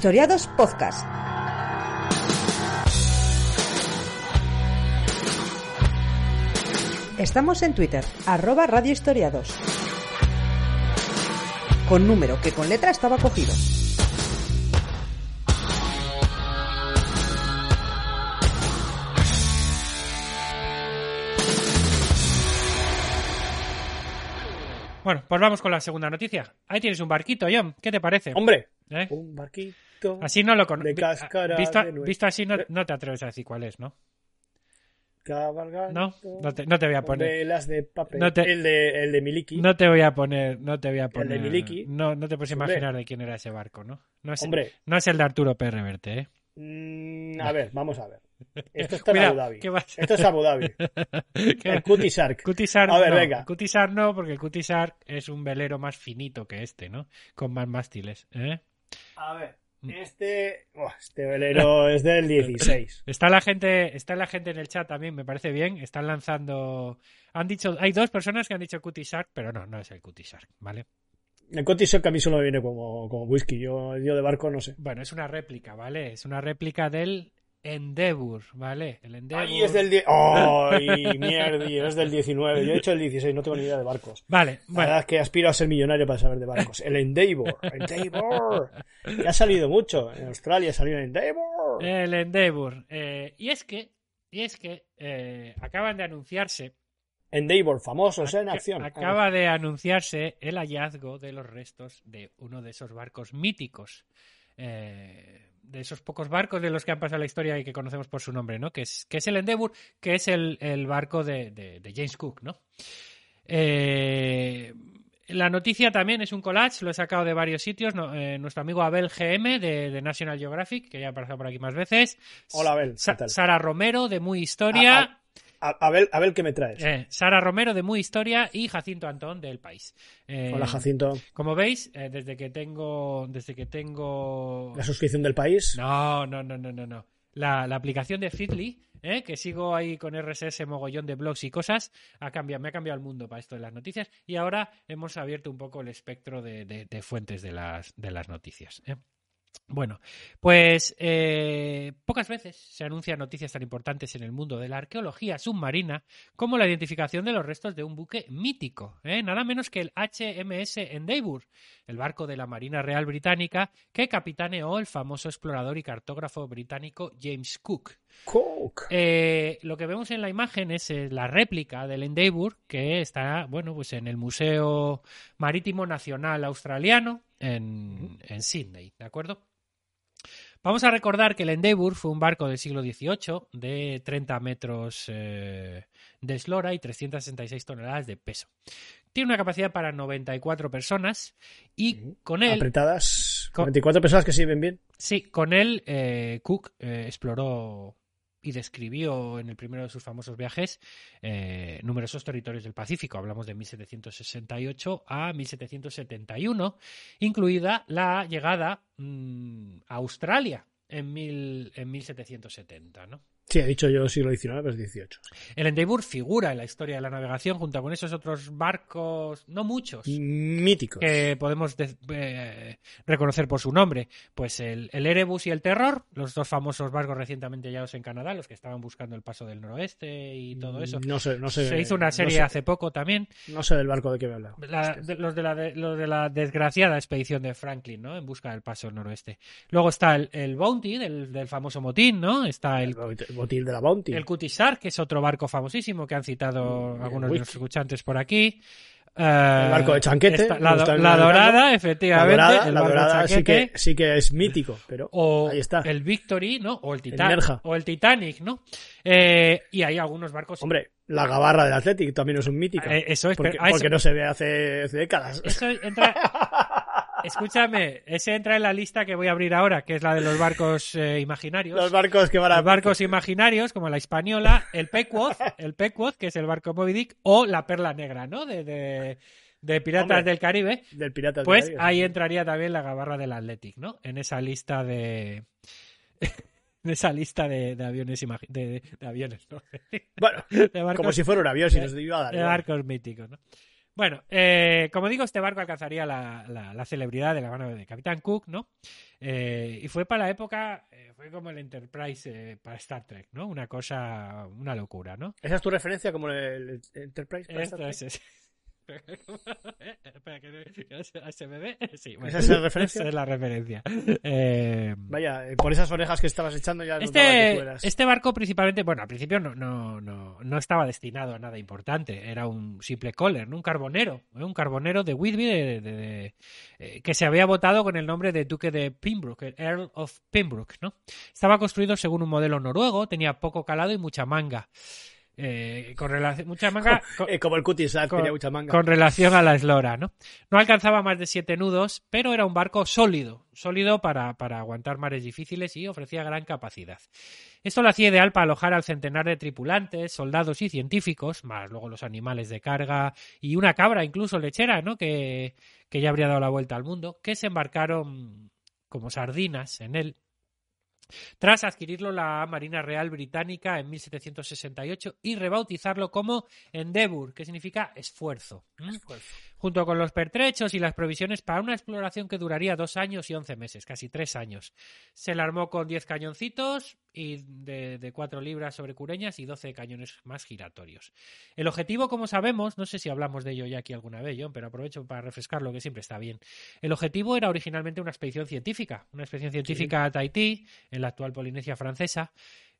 Historiados Podcast. Estamos en Twitter, arroba Radio Historiados. Con número que con letra estaba cogido. Bueno, pues vamos con la segunda noticia. Ahí tienes un barquito, John. ¿Qué te parece? Hombre, ¿Eh? un barquito. Así no lo conozco. de cáscara Visto, de así no, no te atreves a decir cuál es, ¿no? Cabalgando. No, no te, no te voy a con poner. Velas de papel. No te- el, de, el de Miliki. No te voy a poner, no te voy a de poner. Miliki. No, no te puedes Hombre. imaginar de quién era ese barco, ¿no? No es, Hombre, no es el de Arturo P. Reverte, ¿eh? mm, a ver, vamos a ver. Esto está en Cuidado, Abu Dhabi. ¿qué vas- Esto es Abu Dhabi. [LAUGHS] ¿Qué- El Cutie Shark. Cutisar A ver, no, venga. Cutisar no, porque el Cutisar es un velero más finito que este, ¿no? Con más mástiles, ¿eh? A ver. Este. Buah, este velero [LAUGHS] es del 16. Está la gente, está la gente en el chat también, me parece bien. Están lanzando. Han dicho, hay dos personas que han dicho Cutie Shark, pero no, no es el Cutie Shark, ¿vale? El Cutie Shark a mí solo me viene como, como whisky. Yo, yo de barco no sé. Bueno, es una réplica, ¿vale? Es una réplica del Endeavour, ¿vale? El Endeavour. Ahí es del 10. ¡Ay, mierda! Es del 19. Yo he hecho el 16, no tengo ni idea de barcos. Vale, La bueno. verdad es que aspiro a ser millonario para saber de barcos. El Endeavour. Endeavour. Que ha salido mucho. En Australia salió el Endeavour. El Endeavour. Eh, y es que, y es que eh, acaban de anunciarse Endeavour, famosos en Ac- acción. Acaba de anunciarse el hallazgo de los restos de uno de esos barcos míticos. eh, de esos pocos barcos de los que han pasado la historia y que conocemos por su nombre, ¿no? Que es, que es el Endeavour, que es el, el barco de, de- de James Cook, ¿no? Eh, la noticia también es un collage, lo he sacado de varios sitios. no- eh, nuestro amigo Abel GM de, de National Geographic, que ya ha pasado por aquí más veces. Hola, Abel. Sara Romero de Muy Historia. Ah, A, a ver, a ver qué me traes. Eh, Sara Romero de Muy Historia y Jacinto Antón del País. Eh, Hola, Jacinto. Como veis, eh, desde que tengo. Desde que tengo. La suscripción del país. No, no, no, no, no, no. La, la aplicación de Feedly, eh, que sigo ahí con RSS mogollón de blogs y cosas, ha cambiado, me ha cambiado el mundo para esto de las noticias. Y ahora hemos abierto un poco el espectro de, de- de fuentes de las, de las noticias. eh. Bueno, pues eh, pocas veces se anuncian noticias tan importantes en el mundo de la arqueología submarina como la identificación de los restos de un buque mítico, ¿eh? nada menos que el HMS Endeavour, el barco de la Marina Real Británica que capitaneó el famoso explorador y cartógrafo británico James Cook. Cook. Eh, lo que vemos en la imagen es eh, la réplica del Endeavour que está, bueno, pues en el Museo Marítimo Nacional Australiano en, en Sydney, ¿de acuerdo? Vamos a recordar que el Endeavour fue un barco del siglo XVIII de 30 metros eh, de eslora y 366 toneladas de peso. Tiene una capacidad para 94 personas y con él, Apretadas. Con- 24 personas que sirven bien. sí, con él eh, Cook eh, exploró y describió en el primero de sus famosos viajes eh, numerosos territorios del Pacífico. Hablamos de 1768 a 1771, incluida la llegada mm, a Australia en, mil, en 1770, ¿no? Sí, he dicho yo siglo XIX, pero es 18. El Endeavour figura en la historia de la navegación junto con esos otros barcos, no muchos, Míticos. que podemos de- eh, reconocer por su nombre. Pues el, el Erebus y el Terror, los dos famosos barcos recientemente hallados en Canadá, los que estaban buscando el paso del noroeste y todo eso. No sé, no sé. Se hizo una no serie sé- hace poco también. No sé del barco de qué me habla. La- de- los, de la, de- los de la desgraciada expedición de Franklin, ¿no? En busca del paso del noroeste. Luego está el, el Bounty, del, del famoso motín, ¿no? Está el, El botil de la Bounty. el Cutie Shark, que es otro barco famosísimo que han citado Mm, algunos el de los whisky. escuchantes por aquí. El barco de Chanquete, está la, el dorada, la efectivamente. dorada, el la dorada sí Chanquete. que, sí que es mítico, pero O ahí está. el Victory, ¿no? O el Titanic. Nerja. O el Titanic, ¿no? Eh, y hay algunos barcos. Hombre, la gabarra del Athletic también es un mítico. Eh, eso es, porque, pero- ah, eso- porque no se ve hace, hace décadas. Eso entra. [LAUGHS] Escúchame, ese entra en la lista que voy a abrir ahora, que es la de los barcos eh, imaginarios. Los barcos que van a... Los barcos imaginarios, como la Hispaniola, el Pequod, el Pequod, que es el barco Moby Dick, o la Perla Negra, ¿no? De, de, de Piratas Hombre, del Caribe. Del pirata del Pues Caribe, ahí sí. entraría también la gabarra del Athletic, ¿no? En esa lista de. [LAUGHS] En esa lista de, de aviones de, de aviones, ¿no? Bueno, [LAUGHS] barcos, como si fuera un avión, si de- nos iba a dar. de barcos míticos, ¿no? Bueno, eh, como digo, este barco alcanzaría la, la- la celebridad de la mano de Capitán Cook, ¿no? Eh, y fue para la época, eh, fue como el Enterprise eh, para Star Trek, ¿no? Una cosa, una locura, ¿no? ¿Esa es tu referencia como el, el Enterprise? para Esto Star es, Trek? es- [LAUGHS] Espera, que que se me ve. Sí, bueno, ¿Esa es la referencia? [LAUGHS] esa es la referencia. Eh, Vaya, eh, por esas orejas que estabas echando ya notaba que tú Este, este barco principalmente, bueno, al principio no, no, no, no estaba destinado a nada importante, era un simple coller, ¿no? un carbonero, ¿eh? un carbonero de Whitby de- de- de- eh, que se había votado con el nombre de Duque de Pembroke, el Earl of Pembroke, ¿no? Estaba construido según un modelo noruego, tenía poco calado y mucha manga. Eh, con relación, mucha [LAUGHS] manga con- Eh, como el con- tenía mucha manga. con relación a la eslora, ¿no? No alcanzaba más de siete nudos, pero era un barco sólido, sólido para, para aguantar mares difíciles y ofrecía gran capacidad. Esto lo hacía ideal para alojar al centenar de tripulantes, soldados y científicos, más luego los animales de carga y una cabra incluso lechera, ¿no? Que, que ya habría dado la vuelta al mundo, que se embarcaron como sardinas en él tras adquirirlo la Marina Real Británica en 1768 y rebautizarlo como Endeavour, que significa esfuerzo. ¿m? Junto con los pertrechos y las provisiones para una exploración que duraría dos años y once meses, casi tres años. Se la armó con diez cañoncitos y de, de cuatro libras sobre cureñas y doce cañones más giratorios. El objetivo, como sabemos, no sé si hablamos de ello ya aquí alguna vez, John, pero aprovecho para refrescarlo, que siempre está bien. El objetivo era originalmente una expedición científica, una expedición científica a Tahití, en la actual Polinesia francesa.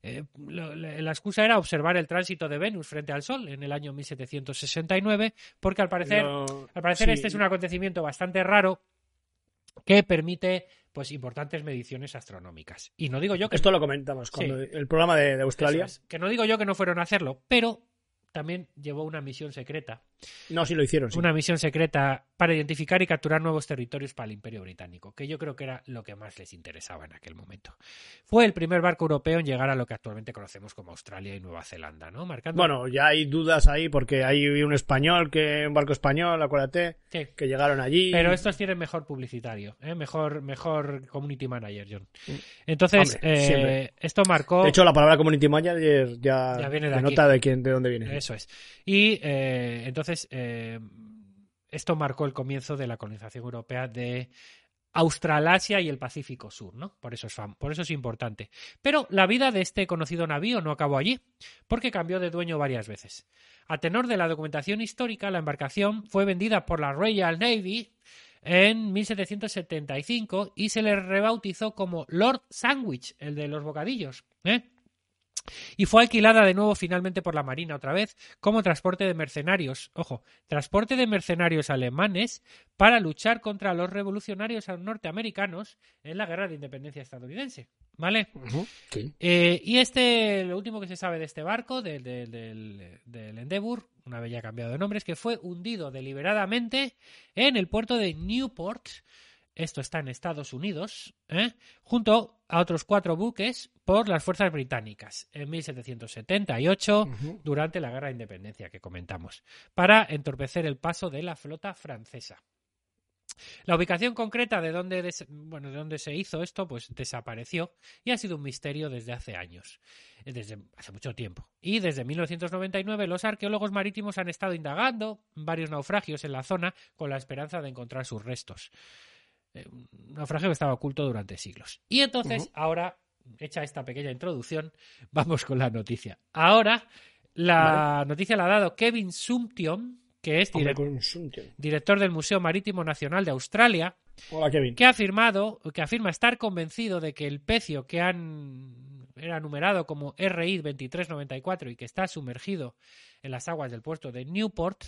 Eh, lo- la excusa era observar el tránsito de Venus frente al Sol en el año 1769, porque al parecer, al parecer sí. este es un acontecimiento bastante raro que permite pues importantes mediciones astronómicas. Y no digo yo que Esto lo comentamos cuando el programa de, de Australia. es, que no digo yo que no fueron a hacerlo, pero también llevó una misión secreta No, sí lo hicieron. sí. una misión secreta para identificar y capturar nuevos territorios para el Imperio Británico, que yo creo que era lo que más les interesaba en aquel momento. Fue el primer barco europeo en llegar a lo que actualmente conocemos como Australia y Nueva Zelanda, ¿no? Marcando Bueno, ya hay dudas ahí porque hay un español, que un barco español, acuérdate, Sí. que llegaron allí. Pero estos tienen mejor publicitario, ¿eh? mejor, mejor community manager, John. Entonces, Hombre, eh, esto marcó. De hecho, la palabra community manager ya, Ya viene de aquí. de quién, de dónde viene. Eso es. Y eh, entonces, esto marcó el comienzo de la colonización europea de Australasia y el Pacífico Sur, ¿no? Por eso es, por eso es importante. Pero la vida de este conocido navío no acabó allí, porque cambió de dueño varias veces. A tenor de la documentación histórica, la embarcación fue vendida por la Royal Navy en 1775 y se le rebautizó como Lord Sandwich, el de los bocadillos. ¿eh? Y fue alquilada de nuevo finalmente por la Marina otra vez como transporte de mercenarios, ojo, transporte de mercenarios alemanes para luchar contra los revolucionarios norteamericanos en la guerra de independencia estadounidense. ¿Vale? Sí. Eh, y este, lo último que se sabe de este barco, del, del, del, del Endeavour, una vez ya cambiado de nombre, es que fue hundido deliberadamente en el puerto de Newport. Esto está en Estados Unidos, ¿eh? junto a otros cuatro buques por las fuerzas británicas en 1778 Ujú. durante la guerra de independencia que comentamos, para entorpecer el paso de la flota francesa. La ubicación concreta de dónde, des- bueno, de dónde se hizo esto, pues desapareció y ha sido un misterio desde hace años, eh, desde hace mucho tiempo. Y desde 1999 los arqueólogos marítimos han estado indagando varios naufragios en la zona con la esperanza de encontrar sus restos. Eh, Un naufragio que estaba oculto durante siglos. Y entonces, ahora, hecha esta pequeña introducción, [LAUGHS] vamos con la noticia. Ahora, la noticia la ha dado Kevin Sumption, que es director del Museo Marítimo Nacional de Australia, Hola, Kevin. que ha afirmado, que afirma estar convencido de que el pecio que han era numerado como RI 2394 y que está sumergido en las aguas del puerto de Newport.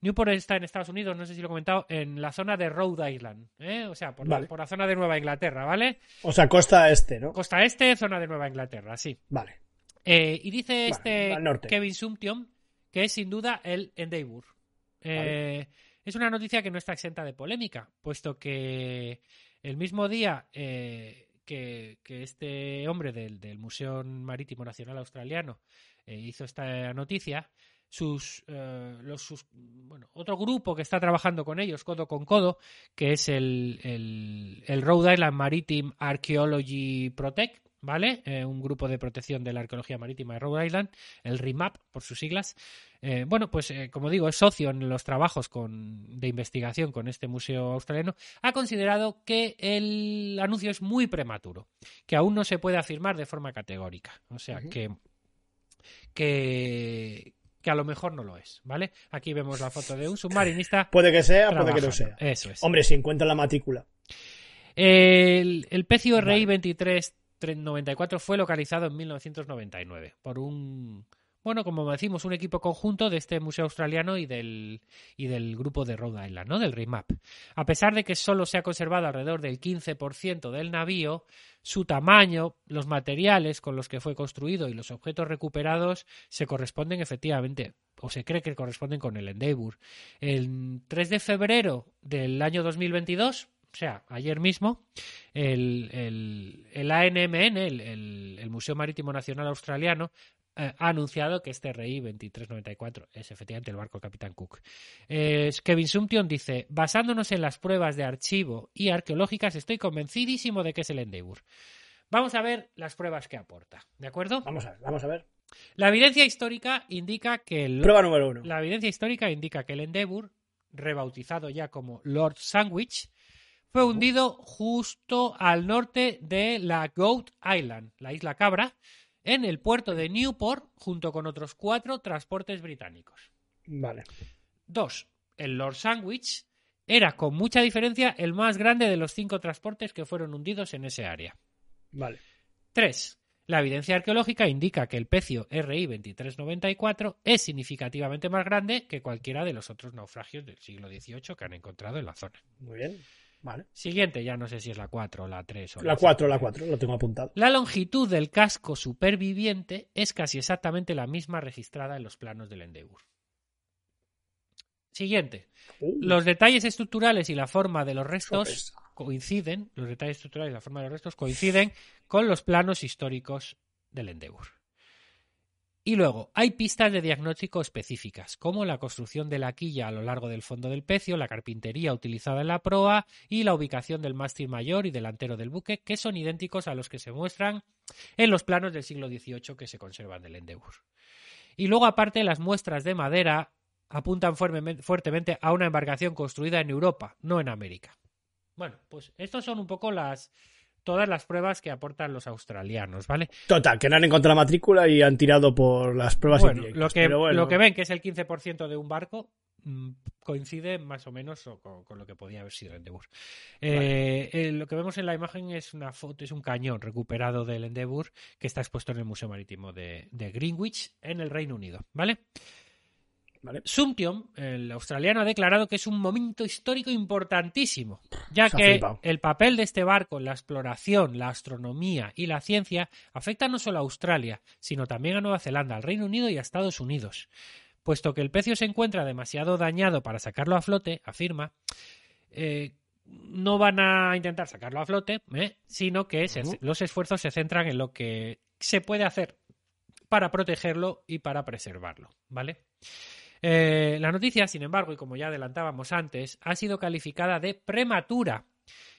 Newport está en Estados Unidos, no sé si lo he comentado, en la zona de Rhode Island, ¿eh? o sea, por, la- Vale. por la zona de Nueva Inglaterra, ¿vale? O sea, costa este, ¿no? Costa este, zona de Nueva Inglaterra, sí. Vale. Eh, y dice Vale, este norte. Kevin Sumption que es sin duda el Endeavour. Eh, Es una noticia que no está exenta de polémica, puesto que el mismo día eh, que, que este hombre del, del Museo Marítimo Nacional Australiano eh, hizo esta noticia, sus, eh, los, sus- bueno, otro grupo que está trabajando con ellos, codo con codo, que es el, el, el Rhode Island Maritime Archaeology Protect, ¿vale? Eh, un grupo de protección de la arqueología marítima de Rhode Island, el RIMAP por sus siglas. Eh, bueno, pues eh, como digo, es socio en los trabajos con, de investigación con este museo australiano, ha considerado que el anuncio es muy prematuro, que aún no se puede afirmar de forma categórica. O sea, que, que, que a lo mejor no lo es, ¿vale? Aquí vemos la foto de un submarinista. [LAUGHS] puede que sea, puede que no sea. Eso es. Hombre, si encuentra la matrícula. El, el PCRI vale. 23 94 fue localizado en 1999 por un, bueno, como decimos, un equipo conjunto de este museo australiano y del, y del grupo de Rhode Island, ¿no? Del RIMAP. A pesar de que solo se ha conservado alrededor del 15% del navío, su tamaño, los materiales con los que fue construido y los objetos recuperados se corresponden efectivamente, o se cree que corresponden con el Endeavour. El 3 de febrero del año 2022 o sea, ayer mismo, el, el, el ANMN, el, el, Museo Marítimo Nacional Australiano, eh, ha anunciado que este RI 2394 es efectivamente el barco Capitán Cook. Eh, Kevin Sumption dice, basándonos en las pruebas de archivo y arqueológicas, estoy convencidísimo de que es el Endeavour. Vamos a ver las pruebas que aporta, ¿de acuerdo? Vamos a ver, vamos a ver. La evidencia histórica indica que el... Prueba número uno. La evidencia histórica indica que el Endeavour, rebautizado ya como Lord Sandwich, fue hundido justo al norte de la Goat Island, la isla Cabra, en el puerto de Newport, junto con otros cuatro transportes británicos. Vale. Dos, el Lord Sandwich era con mucha diferencia el más grande de los cinco transportes que fueron hundidos en ese área. Vale. Tres, la evidencia arqueológica indica que el pecio RI 2394 es significativamente más grande que cualquiera de los otros naufragios del siglo XVIII que han encontrado en la zona. Muy bien. Vale. Siguiente, ya no sé si es la 4 o la 3 o La 4, la 4, lo tengo apuntado. La longitud del casco superviviente es casi exactamente la misma registrada en los planos del Endeavour. Siguiente. Uh, Los detalles estructurales y la forma de los restos sorpresa. coinciden, los detalles estructurales y la forma de los restos coinciden con los planos históricos del Endeavour. Y luego, hay pistas de diagnóstico específicas, como la construcción de la quilla a lo largo del fondo del pecio, la carpintería utilizada en la proa y la ubicación del mástil mayor y delantero del buque, que son idénticos a los que se muestran en los planos del siglo XVIII que se conservan del Endeavour. Y luego, aparte, las muestras de madera apuntan fuertemen- fuertemente a una embarcación construida en Europa, no en América. Bueno, pues estos son un poco las todas las pruebas que aportan los australianos, ¿vale? Total, que no han encontrado la matrícula y han tirado por las pruebas Bueno, indirectas, lo que, bueno. lo que ven que es el 15% de un barco mm, coincide más o menos con, con lo que podía haber sido Endeavour. Eh, eh, lo que vemos en la imagen es una foto, es un cañón recuperado del Endeavour que está expuesto en el Museo Marítimo de, de Greenwich en el Reino Unido, ¿vale? Vale. Sumption, el australiano, ha declarado que es un momento histórico importantísimo, ya Se que el papel de este barco en la exploración, la astronomía y la ciencia afecta no solo a Australia, sino también a Nueva Zelanda, al Reino Unido y a Estados Unidos. Puesto que el pecio se encuentra demasiado dañado para sacarlo a flote, afirma, eh, no van a intentar sacarlo a flote, ¿eh? sino que se- los esfuerzos se centran en lo que se puede hacer para protegerlo y para preservarlo, ¿vale? Eh, la noticia, sin embargo, y como ya adelantábamos antes, ha sido calificada de prematura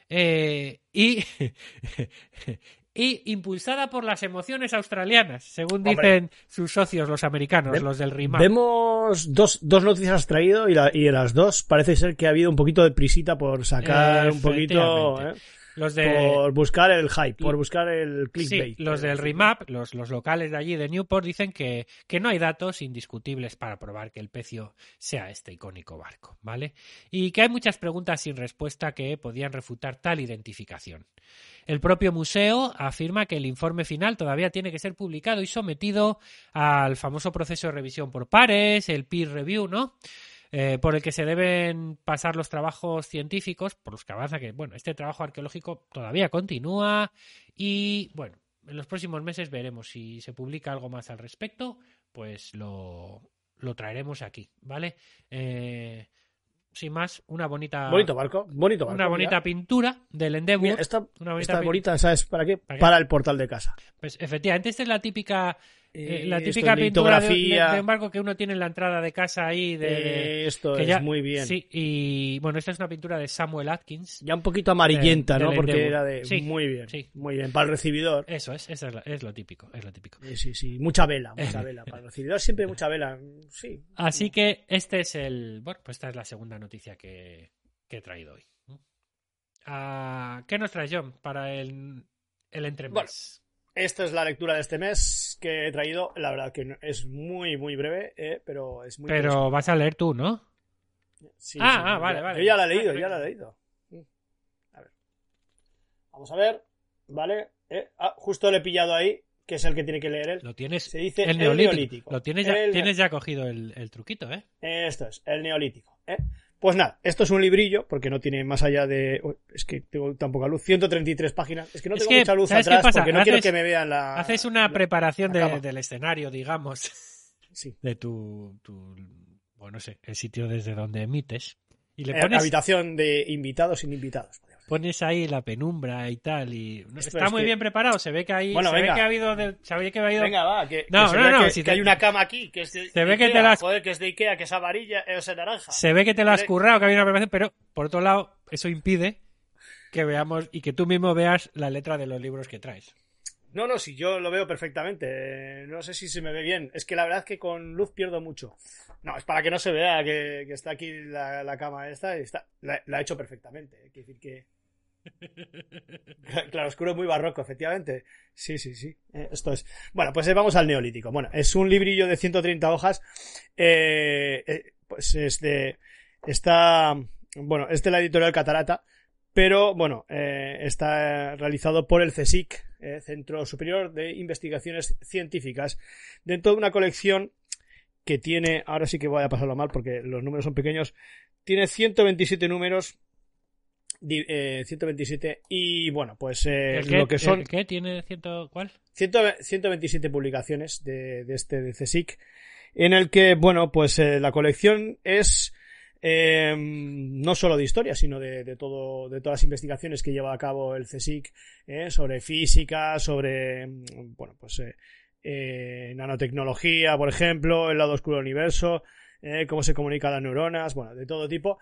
eh, y, [LAUGHS] y impulsada por las emociones australianas, según Hombre. dicen sus socios, los americanos, Ve- los del RIMAP. Vemos dos, dos noticias has traído y, la- y en las dos parece ser que ha habido un poquito de prisita por sacar un poquito. ¿eh? Los de, por buscar el hype, por buscar el clickbait. Sí, los del RIMAP, los, los locales de allí de Newport, dicen que, que no hay datos indiscutibles para probar que el pecio sea este icónico barco, ¿vale? Y que hay muchas preguntas sin respuesta que podían refutar tal identificación. El propio museo afirma que el informe final todavía tiene que ser publicado y sometido al famoso proceso de revisión por pares, el peer review, ¿no? Eh, por el que se deben pasar los trabajos científicos, por los que avanza que, bueno, este trabajo arqueológico todavía continúa y, bueno, en los próximos meses veremos si se publica algo más al respecto, pues lo, lo traeremos aquí, ¿vale? Eh, sin más, una bonita, Bonito barco, bonito barco. una bonita mira. pintura del Endeavour. Mira, esta, una bonita esta bonita, ¿sabes para qué? ¿Para qué? Para el portal de casa. Pues efectivamente, esta es la típica Eh, la esto, típica pintura de, de- de un barco que uno tiene en la entrada de casa ahí. De, Eh, esto es ya- muy bien. Sí, y bueno, esta es una pintura de Samuel Atkins. Ya un poquito amarillenta, De- ¿no? Porque era de... Sí, muy bien, sí. muy bien. Para el recibidor. Eso es, eso es, lo- es lo típico, es lo típico. Sí, sí, sí. Mucha vela, [LAUGHS] mucha vela. Para el recibidor siempre mucha vela. Sí. Así que este es el. Bueno, pues esta es la segunda noticia que, que he traído hoy. Ah, ¿Qué nos traes, John, para el, el entremés? Esta es la lectura de este mes que he traído. La verdad que es muy, muy breve, eh, pero es muy Pero vas a leer tú, ¿no? Sí, Ah, sí, ah, vale, vale. Yo ya la he leído, Vale, ya la he leído. Mm. A ver. Vamos a ver. Vale. eh, ah, justo le he pillado ahí, que es el que tiene que leer él. Lo tienes. Se dice el el neolítico. neolítico. Lo tienes ya, El- tienes ya cogido el, el truquito, ¿eh? Esto es, el neolítico. ¿eh? Pues nada, esto es un librillo, porque no tiene más allá de. Uy, Es que tengo tan poca luz, 133 páginas. Es que no Es tengo que, mucha luz ¿sabes qué atrás porque no quiero que me vean la. Haces una la- preparación la de- del escenario, digamos, [LAUGHS] Sí. de tu, tu. Bueno, no sé, el sitio desde donde emites. Y le Eh, habitación de invitados sin invitados. Pones ahí la penumbra y tal. y Está es muy que- bien preparado. Se ve que ahí. Bueno, se ve venga. que ha habido. del- se ve que ha habido Venga, va, que, No, que no, no, que, si te- hay una cama aquí, que es de, Se ve que te las- Joder, que es de Ikea, que es amarilla, es de naranja. Se ve que te lo has currado, que hay una preparación, pero por otro lado, eso impide que veamos y que tú mismo veas la letra de los libros que traes. No, no, si yo lo veo perfectamente. eh, No sé si se me ve bien. Es que la verdad es que con luz pierdo mucho. No, es para que no se vea que, que está aquí la, la cama esta. y Está, la, la ha hecho perfectamente. eh, Quiere decir que. [LAUGHS] Claro, oscuro muy barroco, efectivamente. Sí, sí, sí. eh, esto es. Bueno, pues eh, vamos al neolítico. Bueno, es un librillo de 130 hojas. eh, pues es de. Está. Bueno, es de la editorial Catarata. Pero bueno, está realizado por el CSIC, Centro Superior de Investigaciones Científicas, dentro de una colección que tiene, ahora sí que voy a pasarlo mal porque los números son pequeños, tiene 127 números, eh, 127 y bueno, pues eh, ¿El qué, lo que son el qué tiene ciento cuál? 100 127 publicaciones de, de este de CSIC, en el que, bueno, pues eh, la colección es eh, no solo de historia, sino de, de todo, de todas las investigaciones que lleva a cabo el CSIC eh, sobre física, sobre, mm, bueno, pues eh, eh, nanotecnología, por ejemplo, el lado oscuro del universo, eh, cómo se comunican las neuronas, bueno, de todo tipo.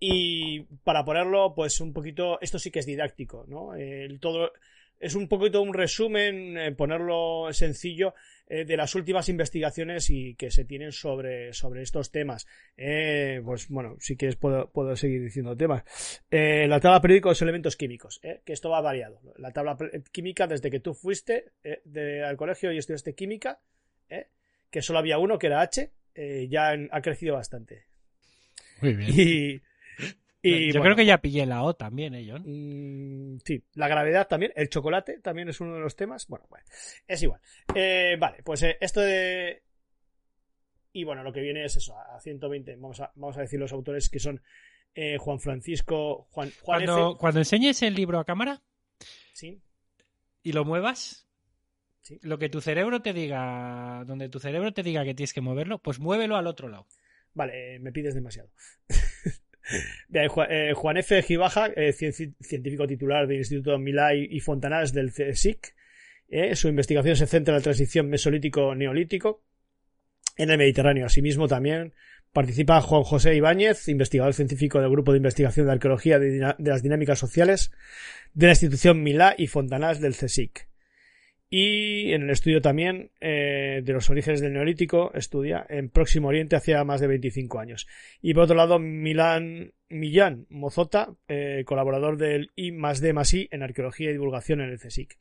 Y para ponerlo, pues un poquito, esto sí que es didáctico, ¿no? El todo, es un poquito un resumen, eh, ponerlo sencillo, eh, de las últimas investigaciones y que se tienen sobre, sobre estos temas. Eh, pues bueno, si quieres puedo, puedo seguir diciendo temas. Eh, la tabla periódica de los elementos químicos, eh, que esto va variado. La tabla química desde que tú fuiste de- al colegio y estudiaste química, eh, que solo había uno que era H, ya en- ha crecido bastante. Muy bien. Y, y, Yo bueno, creo que ya pillé la O también, ¿eh, John? Mm, sí, la gravedad también, el chocolate también es uno de los temas. Bueno, bueno es igual. Eh, vale, pues eh, esto de. Y bueno, lo que viene es eso, a 120. Vamos a, vamos a decir los autores que son eh, Juan Francisco, Juan, Juan Cuando, F. cuando enseñes el libro a cámara Sí, y lo muevas, Sí. lo que tu cerebro te diga, donde tu cerebro te diga que tienes que moverlo, pues muévelo al otro lado. vale, me pides demasiado. [LAUGHS] [LAUGHS] Eh, Juan F. Gibaja, eh, cien- científico titular del Instituto Milá y, Fontanals del CSIC. eh, su investigación se centra en la transición mesolítico-neolítico en el Mediterráneo. Asimismo, también participa Juan José Ibáñez, investigador científico del Grupo de Investigación de Arqueología de, de las Dinámicas Sociales de la institución Milá y Fontanals del CSIC. Y en el estudio también eh, de los orígenes del Neolítico estudia en Próximo Oriente hacia más de 25 años. Y por otro lado, Milán, Millán Mozota, eh, colaborador del I más D más I en Arqueología y Divulgación en el CSIC.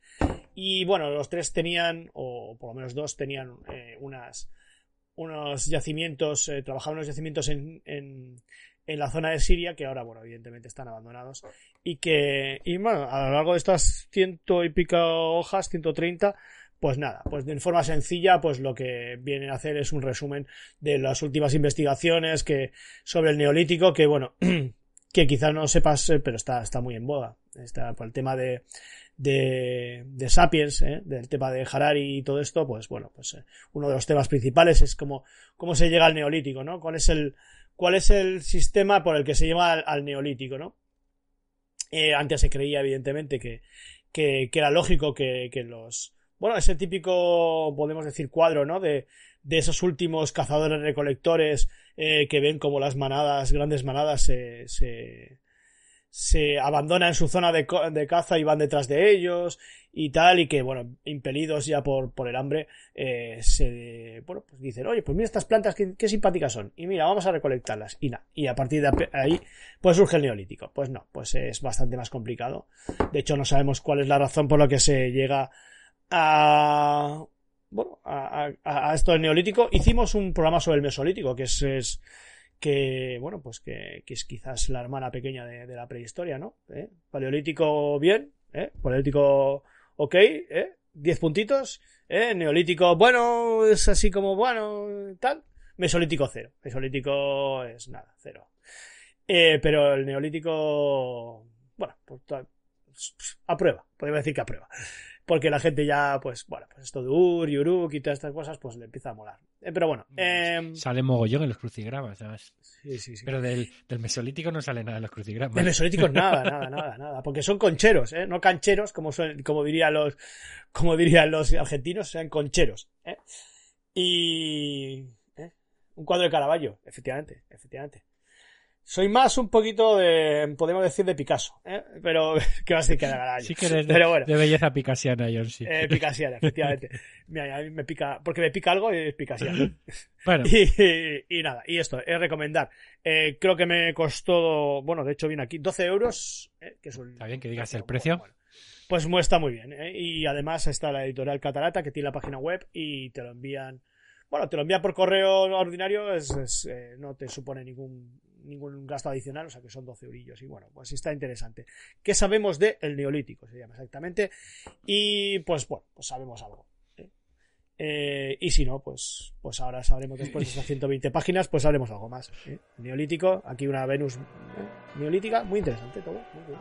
Y bueno, los tres tenían, o por lo menos dos, tenían eh, unas, unos yacimientos, eh, trabajaban unos yacimientos en, en, en la zona de Siria, que ahora, bueno, evidentemente están abandonados, y que, y bueno, a lo largo de estas ciento y pico hojas, 130, pues nada, pues de forma sencilla, pues lo que vienen a hacer es un resumen de las últimas investigaciones que, sobre el neolítico, que bueno, [CLEARS THROAT] que quizás no sepas, eh, pero está, está muy en boga. Está por el tema de, de, de Sapiens, ¿eh? del tema de Harari y todo esto, pues bueno, pues eh, uno de los temas principales es cómo, cómo se llega al neolítico, ¿no? ¿Cuál es el, cuál es el sistema por el que se lleva al, neolítico, ¿no? Eh, antes se creía, evidentemente, que, que, que era lógico que, que los, bueno, ese típico, podemos decir, cuadro, ¿no? De, de esos últimos cazadores recolectores eh, que ven como las manadas, grandes manadas, se, se, se abandonan su zona de, de, caza y van detrás de ellos y tal, y que, bueno, impelidos ya por, por el hambre, eh, se, bueno, pues dicen, oye, pues mira estas plantas, qué, qué simpáticas son, y mira, vamos a recolectarlas, y nada, y a partir de ahí, pues surge el neolítico. Pues no, pues es bastante más complicado. De hecho, no sabemos cuál es la razón por la que se llega a, bueno, a, a, esto del neolítico. Hicimos un programa sobre el mesolítico, que es que, bueno, pues que, que, es quizás la hermana pequeña de, de la prehistoria, ¿no? ¿Eh? Paleolítico bien, ¿eh? Paleolítico ok, ¿eh? Diez puntitos, ¿eh? Neolítico, bueno, es así como, bueno, tal. Mesolítico cero. Mesolítico es nada, cero. Eh, pero el neolítico, bueno, pues, a prueba, podemos decir que a prueba porque la gente ya, pues, bueno, pues esto de Ur y Uruk y todas estas cosas, pues le empieza a molar. Eh, pero bueno. Eh... Sale mogollón en los crucigramas, ¿sabes? Sí, sí, sí. Pero del, del, mesolítico no sale nada en los crucigramas. Del mesolítico [LAUGHS] nada, nada, nada, nada. Porque son concheros, ¿eh? No cancheros, como, son, como dirían los, como dirían los argentinos, sean concheros, ¿eh? Y, ¿eh? Un cuadro de Caravaggio, efectivamente, efectivamente. Soy más un poquito de, podemos decir, de Picasso, ¿eh? Pero, [LAUGHS] ¿qué vas a decir que de Sí que eres de, Pero bueno. de belleza picasiana, John, sí. Eh, picasiana, efectivamente. [LAUGHS] Mira, a mí me pica, porque me pica algo y es picasiana. [LAUGHS] Bueno. Y, y, y, nada, y esto, es recomendar. Eh, creo que me costó, bueno, de hecho viene aquí, 12 euros, eh, que es un... Está bien que digas el precio. Bueno, pues muestra muy bien, ¿eh? Y además está la editorial Catarata, que tiene la página web y te lo envían... Bueno, te lo envían por correo ordinario, es, es eh, no te supone ningún ningún gasto adicional, o sea que son 12 eurillos. Y bueno, pues está interesante. ¿Qué sabemos de el neolítico? Se llama exactamente. Y pues bueno, pues sabemos algo. ¿eh? Eh, y si no, pues, pues ahora sabremos después de esas [LAUGHS] 120 páginas, pues sabremos algo más. ¿eh? Neolítico, aquí una Venus neolítica, muy interesante todo. Muy bien.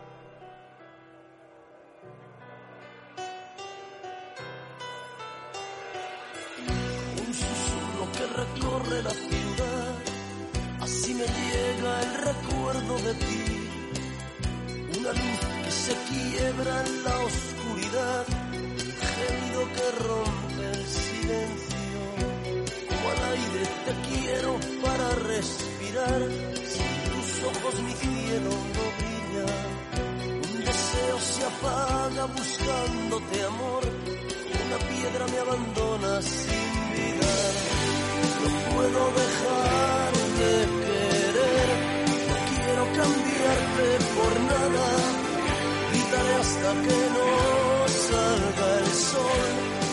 Un susurro que recorre la me llega el recuerdo de ti, una luz que se quiebra en la oscuridad, gemido que rompe el silencio, como al aire te quiero para respirar, sin tus ojos mi cielo no brilla, un deseo se apaga buscándote amor, una piedra me abandona sin vida, no puedo dejar de quiero por nada, gritaré hasta que no salga el sol,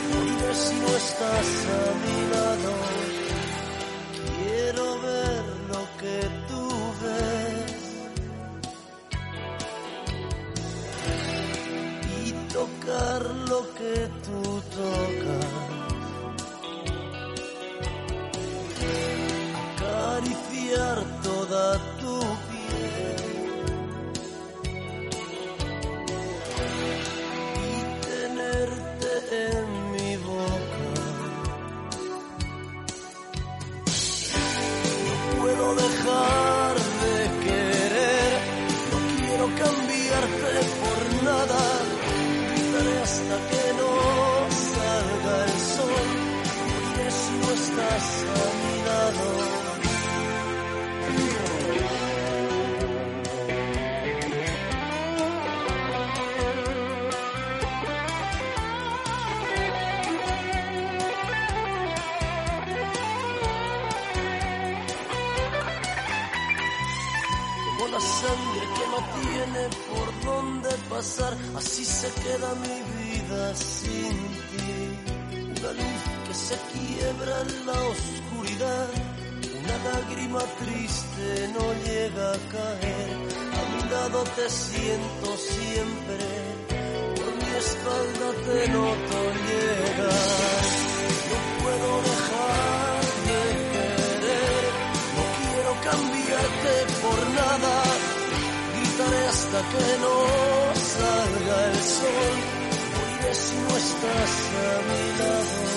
moriré si no estás a mi lado, quiero ver lo que tú ves. Y tocar lo que tú tocas. Así se queda mi vida sin ti. Una luz que se quiebra en la oscuridad, una lágrima triste no llega a caer. A mi lado te siento siempre, por mi espalda te noto llegar. No puedo dejar de querer, no quiero cambiarte por nada gritaré hasta que no salga el sol. Moriré si no estás a mi lado.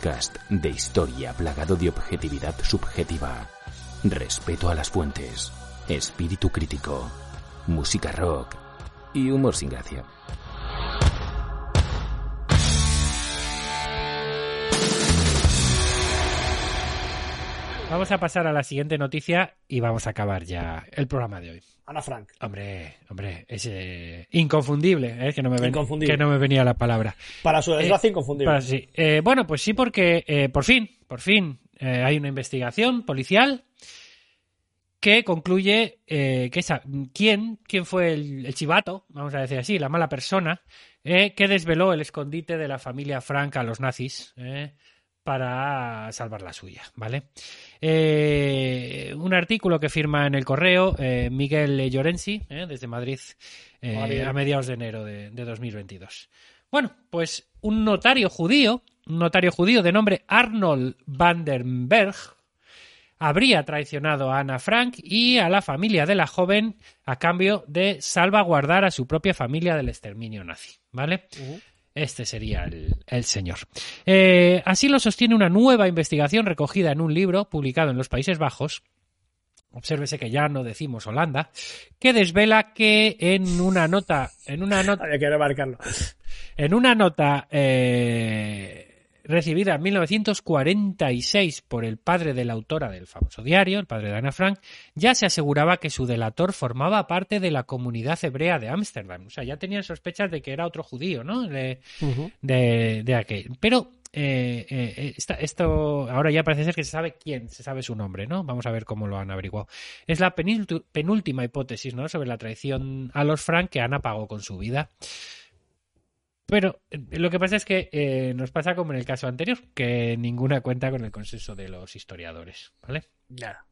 Podcast de historia plagado de objetividad subjetiva, respeto a las fuentes, espíritu crítico, música rock y humor sin gracia. Vamos a pasar a la siguiente noticia y vamos a acabar ya el programa de hoy. Ana Frank. Hombre, hombre, es eh, inconfundible, eh, que, no me ven- Inconfundible. que no me venía la palabra. Para su desgracia, Eh, inconfundible. para- sí. Eh, bueno, pues sí, porque eh, por fin, por fin, hay una investigación policial que concluye que esa, quién, quién fue el, el chivato, vamos a decir así, la mala persona, que desveló el escondite de la familia Frank a los nazis para salvar la suya, ¿vale? Eh, un artículo que firma en el correo eh, Miguel Llorenzi, eh, desde Madrid, Miguel. a mediados de enero de, de 2022. Bueno, pues un notario judío, un notario judío de nombre Arnold Vandenberg, habría traicionado a Ana Frank y a la familia de la joven a cambio de salvaguardar a su propia familia del exterminio nazi, ¿vale? Este sería el, el señor. Eh, así lo sostiene una nueva investigación recogida en un libro publicado en los Países Bajos. Obsérvese que ya no decimos Holanda, que desvela que en una nota, en una nota, Había que remarcarlo. en una nota eh, recibida en 1946 por el padre de la autora del famoso diario, el padre de Ana Frank, ya se aseguraba que su delator formaba parte de la comunidad hebrea de Ámsterdam. O sea, ya tenían sospechas de que era otro judío, ¿no? De, de, de aquel. Pero eh, eh, esta- esto ahora ya parece ser que se sabe quién, se sabe su nombre, ¿no? Vamos a ver cómo lo han averiguado. Es la penúltima hipótesis, ¿no? Sobre la traición a los Frank que Ana pagó con su vida. Pero eh, lo que pasa es que eh, nos pasa como en el caso anterior, que ninguna cuenta con el consenso de los historiadores, ¿vale? Ya.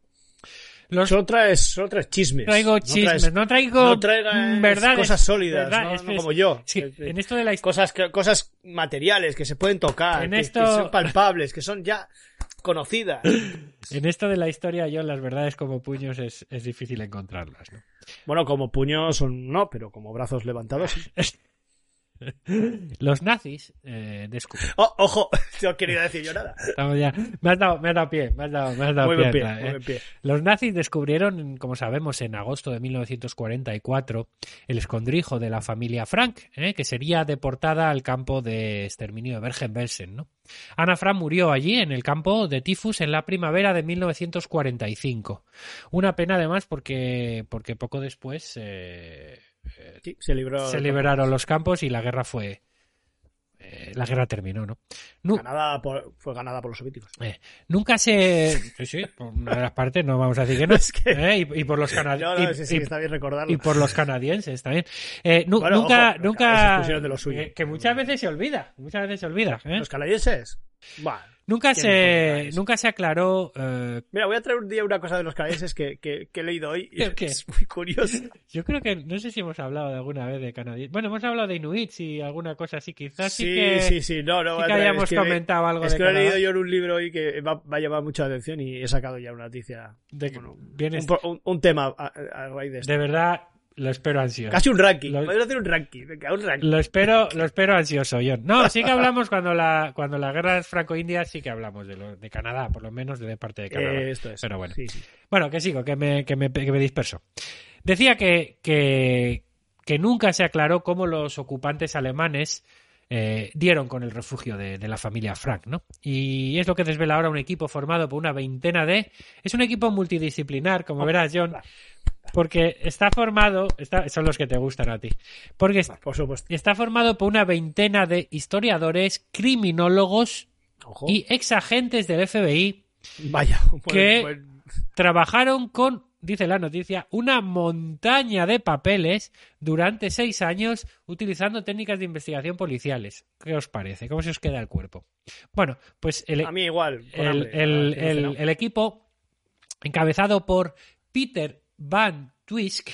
Los Solo traes, solo traes chismes. traigo No chismes, traes- no traigo no traigas mm, verdades, cosas sólidas, verdad- no, es- no es- como yo. sí, que- en esto de la historia cosas, que- cosas materiales que se pueden tocar, En que, esto- que son palpables, que son ya conocidas. [COUGHS] En esto de la historia, yo las verdades como puños es, es difícil encontrarlas. ¿no? Bueno, como puños son no, pero como brazos levantados. sí. [LAUGHS] [LAUGHS] Los nazis eh, descubrieron. Oh, ojo, [LAUGHS] no quería decir yo nada. Ya. Me has dado, me has dado pie, me has dado, me has dado Muy pie, buen pie, atrás, muy ¿eh? pie. Los nazis descubrieron, como sabemos, en agosto de 1944, el escondrijo de la familia Frank, ¿eh? que sería deportada al campo de exterminio de Bergen-Belsen. ¿no? Ana Frank murió allí, en el campo de tifus, en la primavera de 1945. Una pena, además, porque, porque poco después eh, Sí, se libró. se liberaron los campos y la guerra fue. eh, la guerra terminó, ¿no? Nu- Ganada por- fue ganada por los soviéticos. eh, nunca se. Sí, sí, por una de las partes no vamos a decir que no. [LAUGHS] Es que- Eh, y, y por los canadienses. no, sí, sí, está bien recordarlo. y por los canadienses también. Eh, nu- Bueno, nunca. ojo, nunca canadienses pusieron de lo suyo. que, muchas veces se olvida. Muchas veces se olvida. ¿eh? ¿Los canadienses? Bueno. Nunca ¿quién se, nunca se aclaró. eh, Mira, voy a traer un día una cosa de los canadienses que, que, que he leído hoy y ¿El qué? es muy curioso. [LAUGHS] yo creo que. No sé si hemos hablado de alguna vez de canadienses. Bueno, hemos hablado de inuits y alguna cosa así. Quizás sí, Sí, que. sí, sí, no, no. sí que hayamos es que- comentado algo Es de que lo he leído yo en un libro hoy que va, va a llamar mucha atención y he sacado ya una noticia. De- bueno, vienes- un, un- un tema a, a- a raíz de esto. De verdad, lo espero ansioso. Casi un ranking. Lo- Podemos hacer un ranking. Venga, un ranking. Lo espero, lo espero ansioso, John. No, sí que hablamos cuando la, cuando la guerra es franco-india, sí que hablamos de, lo, de Canadá, por lo menos de parte de Canadá. Eh, esto es. Pero bueno. Sí, sí. Bueno, que sigo, que me, que me, que me disperso. Decía que, que, que nunca se aclaró cómo los ocupantes alemanes eh, dieron con el refugio de, de la familia Frank, ¿no? Y es lo que desvela ahora un equipo formado por una veintena de... Es un equipo multidisciplinar, como verás, John, porque está formado... Está, son los que te gustan a ti. Porque es- Por supuesto. está formado por una veintena de historiadores, criminólogos Ojo. y exagentes del FBI Vaya. [LAUGHS] buen- que- buen- trabajaron con dice la noticia, una montaña de papeles durante seis años utilizando técnicas de investigación policiales. ¿Qué os parece? ¿Cómo se os queda el cuerpo? Bueno, pues el, A mí igual. el equipo, encabezado por Peter Van Twisk,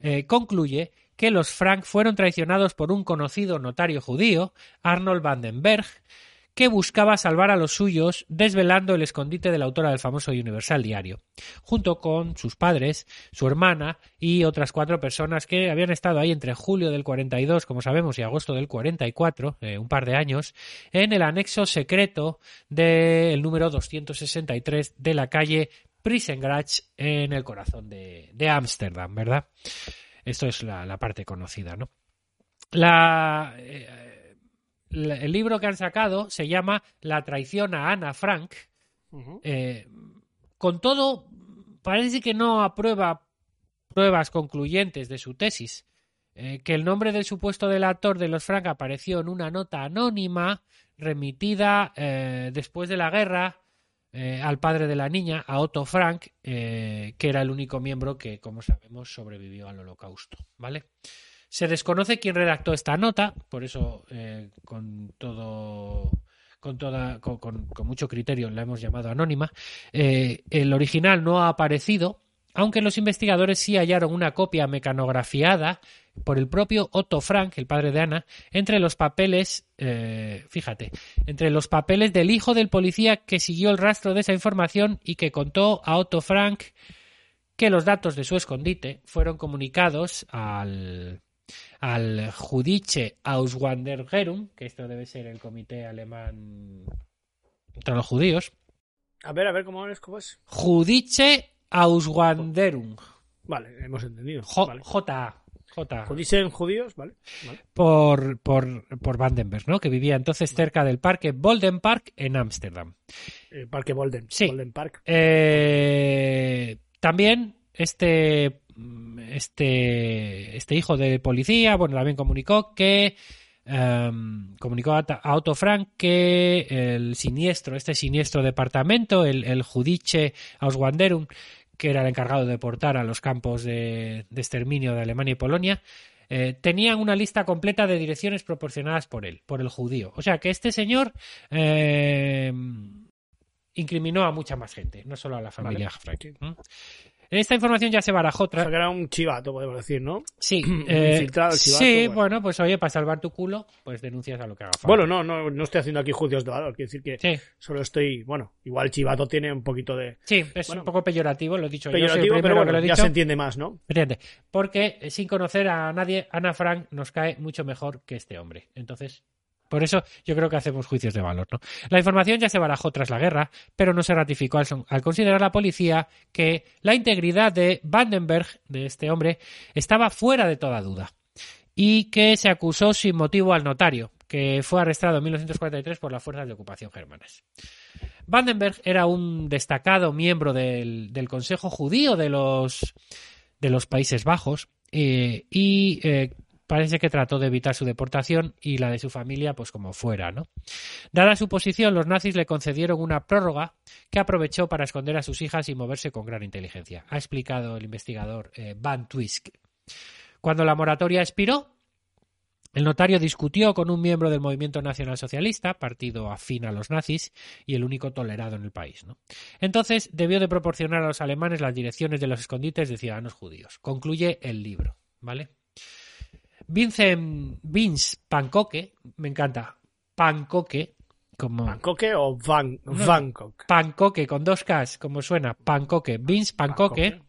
eh, concluye que los Frank fueron traicionados por un conocido notario judío, Arnold Vandenberg, que buscaba salvar a los suyos desvelando el escondite de la autora del famoso Universal Diario, junto con sus padres, su hermana y otras cuatro personas que habían estado ahí entre julio del 42, como sabemos, y agosto del 44, eh, un par de años, en el anexo secreto del número 263 de la calle Prissengrach en el corazón de de Ámsterdam, ¿verdad? Esto es la, la parte conocida, ¿no? La, eh, la- el libro que han sacado se llama La traición a Ana Frank. Eh, con todo, parece que no aprueba pruebas concluyentes de su tesis. Eh, que el nombre del supuesto delator de los Frank apareció en una nota anónima remitida después de la guerra eh, al padre de la niña, a Otto Frank, eh, que era el único miembro que, como sabemos, sobrevivió al holocausto. ¿Vale? Se desconoce quién redactó esta nota, por eso eh, con todo con, toda, con, mucho criterio la hemos llamado anónima. El original no ha aparecido, aunque los investigadores sí hallaron una copia mecanografiada por el propio Otto Frank, el padre de Ana, entre los papeles, eh, fíjate, entre los papeles del hijo del policía que siguió el rastro de esa información y que contó a Otto Frank que los datos de su escondite fueron comunicados al, al Judische Auswanderung, que esto debe ser el comité alemán contra los judíos, A ver, a ver, ¿cómo es? ¿Cómo es? Judische Auswanderung, Vale, hemos entendido. J- Vale. J. J. Dicen judíos, vale. vale. por, por, por Vandenberg, ¿no? que vivía entonces cerca del parque Bolden Park en Ámsterdam. El Parque Bolden. Sí. Bolden Park. Eh, también este, este, este hijo de policía, bueno, también comunicó que em, comunicó a, a Otto Frank que el siniestro, este siniestro departamento, el, el Judische Auswanderung, que era el encargado de deportar a los campos de, de exterminio de Alemania y Polonia, eh, tenían una lista completa de direcciones proporcionadas por él, por el judío. O sea que este señor eh, incriminó a mucha más gente, no solo a la familia Frank. sí. ¿Mm? Esta información ya se barajó O sea, que era un chivato, podemos decir, ¿no? Sí, [CLEARS THROAT] eh, infiltrado, chivato, sí, bueno. bueno. pues oye, para salvar tu culo, pues denuncias a lo que haga falta. Bueno, no, no, no estoy haciendo aquí juicios de valor. Quiero decir que Sí, solo estoy, bueno, igual chivato tiene un poquito de sí, es Bueno, un poco peyorativo, lo he dicho yo, peyorativo, primero pero que bueno, lo he ya se entiende más, ¿no? Entiende, porque eh, sin conocer a nadie, Ana Frank nos cae mucho mejor que este hombre. Entonces, por eso yo creo que hacemos juicios de valor. ¿no? La información ya se barajó tras la guerra, pero no se ratificó al, considerar la policía que la integridad de Vandenberg, de este hombre, estaba fuera de toda duda y que se acusó sin motivo al notario, que fue arrestado en 1943 por las fuerzas de ocupación germanas. Vandenberg era un destacado miembro del, Consejo Judío de los, de los Países Bajos eh, y eh, parece que trató de evitar su deportación y la de su familia pues como fuera, ¿no? Dada su posición, los nazis le concedieron una prórroga que aprovechó para esconder a sus hijas y moverse con gran inteligencia, ha explicado el investigador eh, Van Twisk. Cuando la moratoria expiró, el notario discutió con un miembro del movimiento nacional socialista, partido afín a los nazis y el único tolerado en el país. ¿no? Entonces debió de proporcionar a los alemanes las direcciones de los escondites de ciudadanos judíos. Concluye el libro, ¿vale? Vincent Vince Pancoque, me encanta, Pancoque, como ¿Bangkoke o Van. Bangkok? Pancoque con dos Ks, como suena, Pancoque, Vince Pancoque.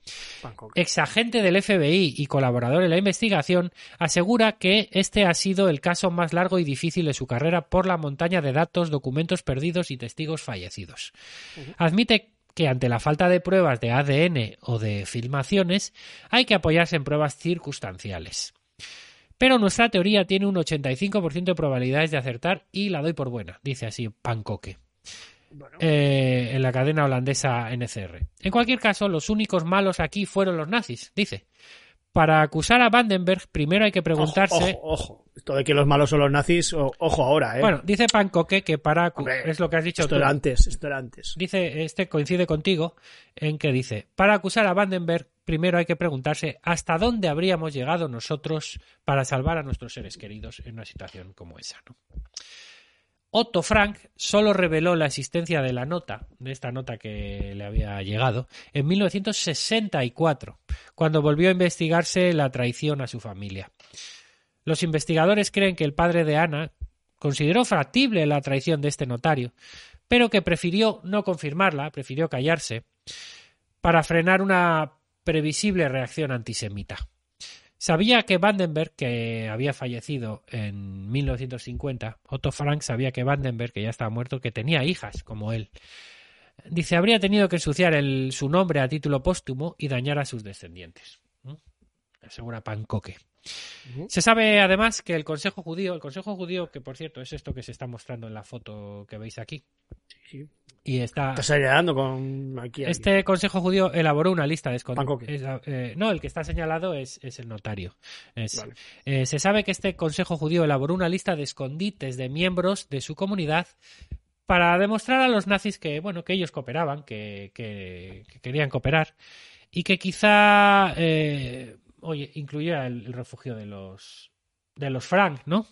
Exagente del FBI y colaborador en la investigación, asegura que este ha sido el caso más largo y difícil de su carrera por la montaña de datos, documentos perdidos y testigos fallecidos. Admite que ante la falta de pruebas de ADN o de filmaciones hay que apoyarse en pruebas circunstanciales. Pero nuestra teoría tiene un 85% de probabilidades de acertar y la doy por buena, dice así Pancoque Bueno, eh, en la cadena holandesa NCR. En cualquier caso, los únicos malos aquí fueron los nazis, dice. para acusar a Vandenberg, primero hay que preguntarse. Ojo, ojo, Esto de que los malos son los nazis, ojo ahora, ¿eh? Bueno, dice Pancoque que para. Hombre, es lo que has dicho esto tú. era antes, esto era antes. Dice, este coincide contigo en que dice: para acusar a Vandenberg, primero hay que preguntarse hasta dónde habríamos llegado nosotros para salvar a nuestros seres queridos en una situación como esa. Otto Frank solo reveló la existencia de la nota, de esta nota que le había llegado, en 1964, cuando volvió a investigarse la traición a su familia. Los investigadores creen que el padre de Ana consideró factible la traición de este notario, pero que prefirió no confirmarla, prefirió callarse, para frenar una previsible reacción antisemita. Sabía que Vandenberg, que había fallecido en 1950, Otto Frank sabía que Vandenberg, que ya estaba muerto, que tenía hijas como él. Dice, habría tenido que ensuciar su nombre a título póstumo y dañar a sus descendientes. Asegura Pancoque. Se sabe además que el Consejo Judío, el Consejo Judío, que por cierto es esto que se está mostrando en la foto que veis aquí, Sí. y está. Estás señalando con aquí. aquí. Este Consejo Judío elaboró una lista de escondites. eh, no, el que está señalado es, es el notario. Es- Vale. eh, se sabe que este Consejo Judío elaboró una lista de escondites de miembros de su comunidad para demostrar a los nazis que, bueno, que ellos cooperaban, que, que- que querían cooperar y que quizá, eh, oye, incluía el, refugio de los de los Frank, ¿no?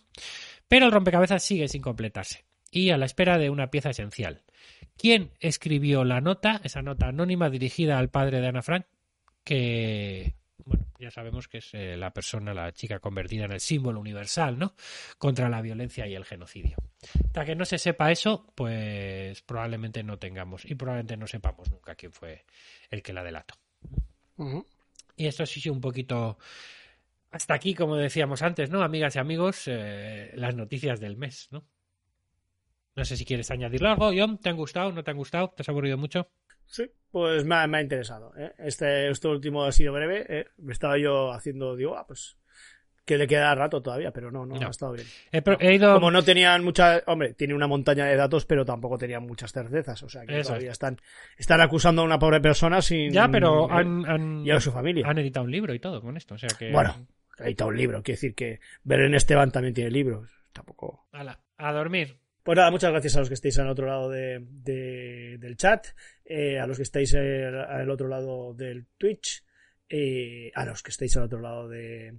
Pero el rompecabezas sigue sin completarse y a la espera de una pieza esencial. ¿Quién escribió la nota, esa nota anónima dirigida al padre de Ana Frank? Que, bueno, ya sabemos que es eh, la persona, la chica convertida en el símbolo universal, ¿no? Contra la violencia y el genocidio. Hasta que no se sepa eso, pues probablemente no tengamos y probablemente no sepamos nunca quién fue el que la delató. Y esto sí un poquito hasta aquí, como decíamos antes, ¿no? Amigas y amigos, eh, las noticias del mes, ¿no? No sé si quieres añadirlo algo, John. ¿Te han gustado? ¿No te han gustado? ¿Te has aburrido mucho? Sí, pues me ha, me ha interesado. ¿eh? Este, este último ha sido breve. ¿eh? Me estaba yo haciendo, digo, ah, pues que le queda rato todavía, pero no, no, No. ha estado bien. He, pro- he ido... Como no tenían mucha, hombre, tiene una montaña de datos, pero tampoco tenían muchas certezas, o sea que Eso todavía es. están, están acusando a una pobre persona sin Ya, pero eh, han, han, y a su familia. han editado un libro y todo con esto. O sea que. Bueno, ha editado un libro, quiere decir que Belén Esteban también tiene libros, tampoco. Ala, a dormir. Pues nada, muchas gracias a los que estáis al otro lado de, de- del chat, eh, a los que estáis eh, al otro lado del Twitch, eh, a los que estáis al otro lado de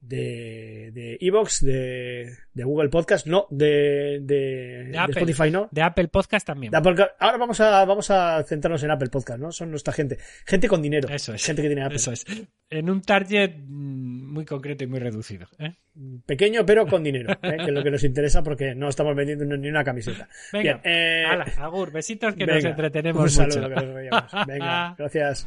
de de Evox, de, de Google Podcast, no, de, de, de Apple. Spotify, no. De Apple Podcast también. Apple Ahora vamos a, vamos a centrarnos en Apple Podcast, ¿no? Son nuestra gente. Gente con dinero. Eso es. Gente que tiene Apple. Eso es. En un target mm, muy concreto y muy reducido. ¿eh? Pequeño, pero con dinero, ¿eh? que es lo que nos interesa porque no estamos vendiendo ni una camiseta. Venga, Bien, eh, ala, agur, besitos que nos entretenemos un saludo, mucho. que nos. Venga, [LAUGHS] gracias.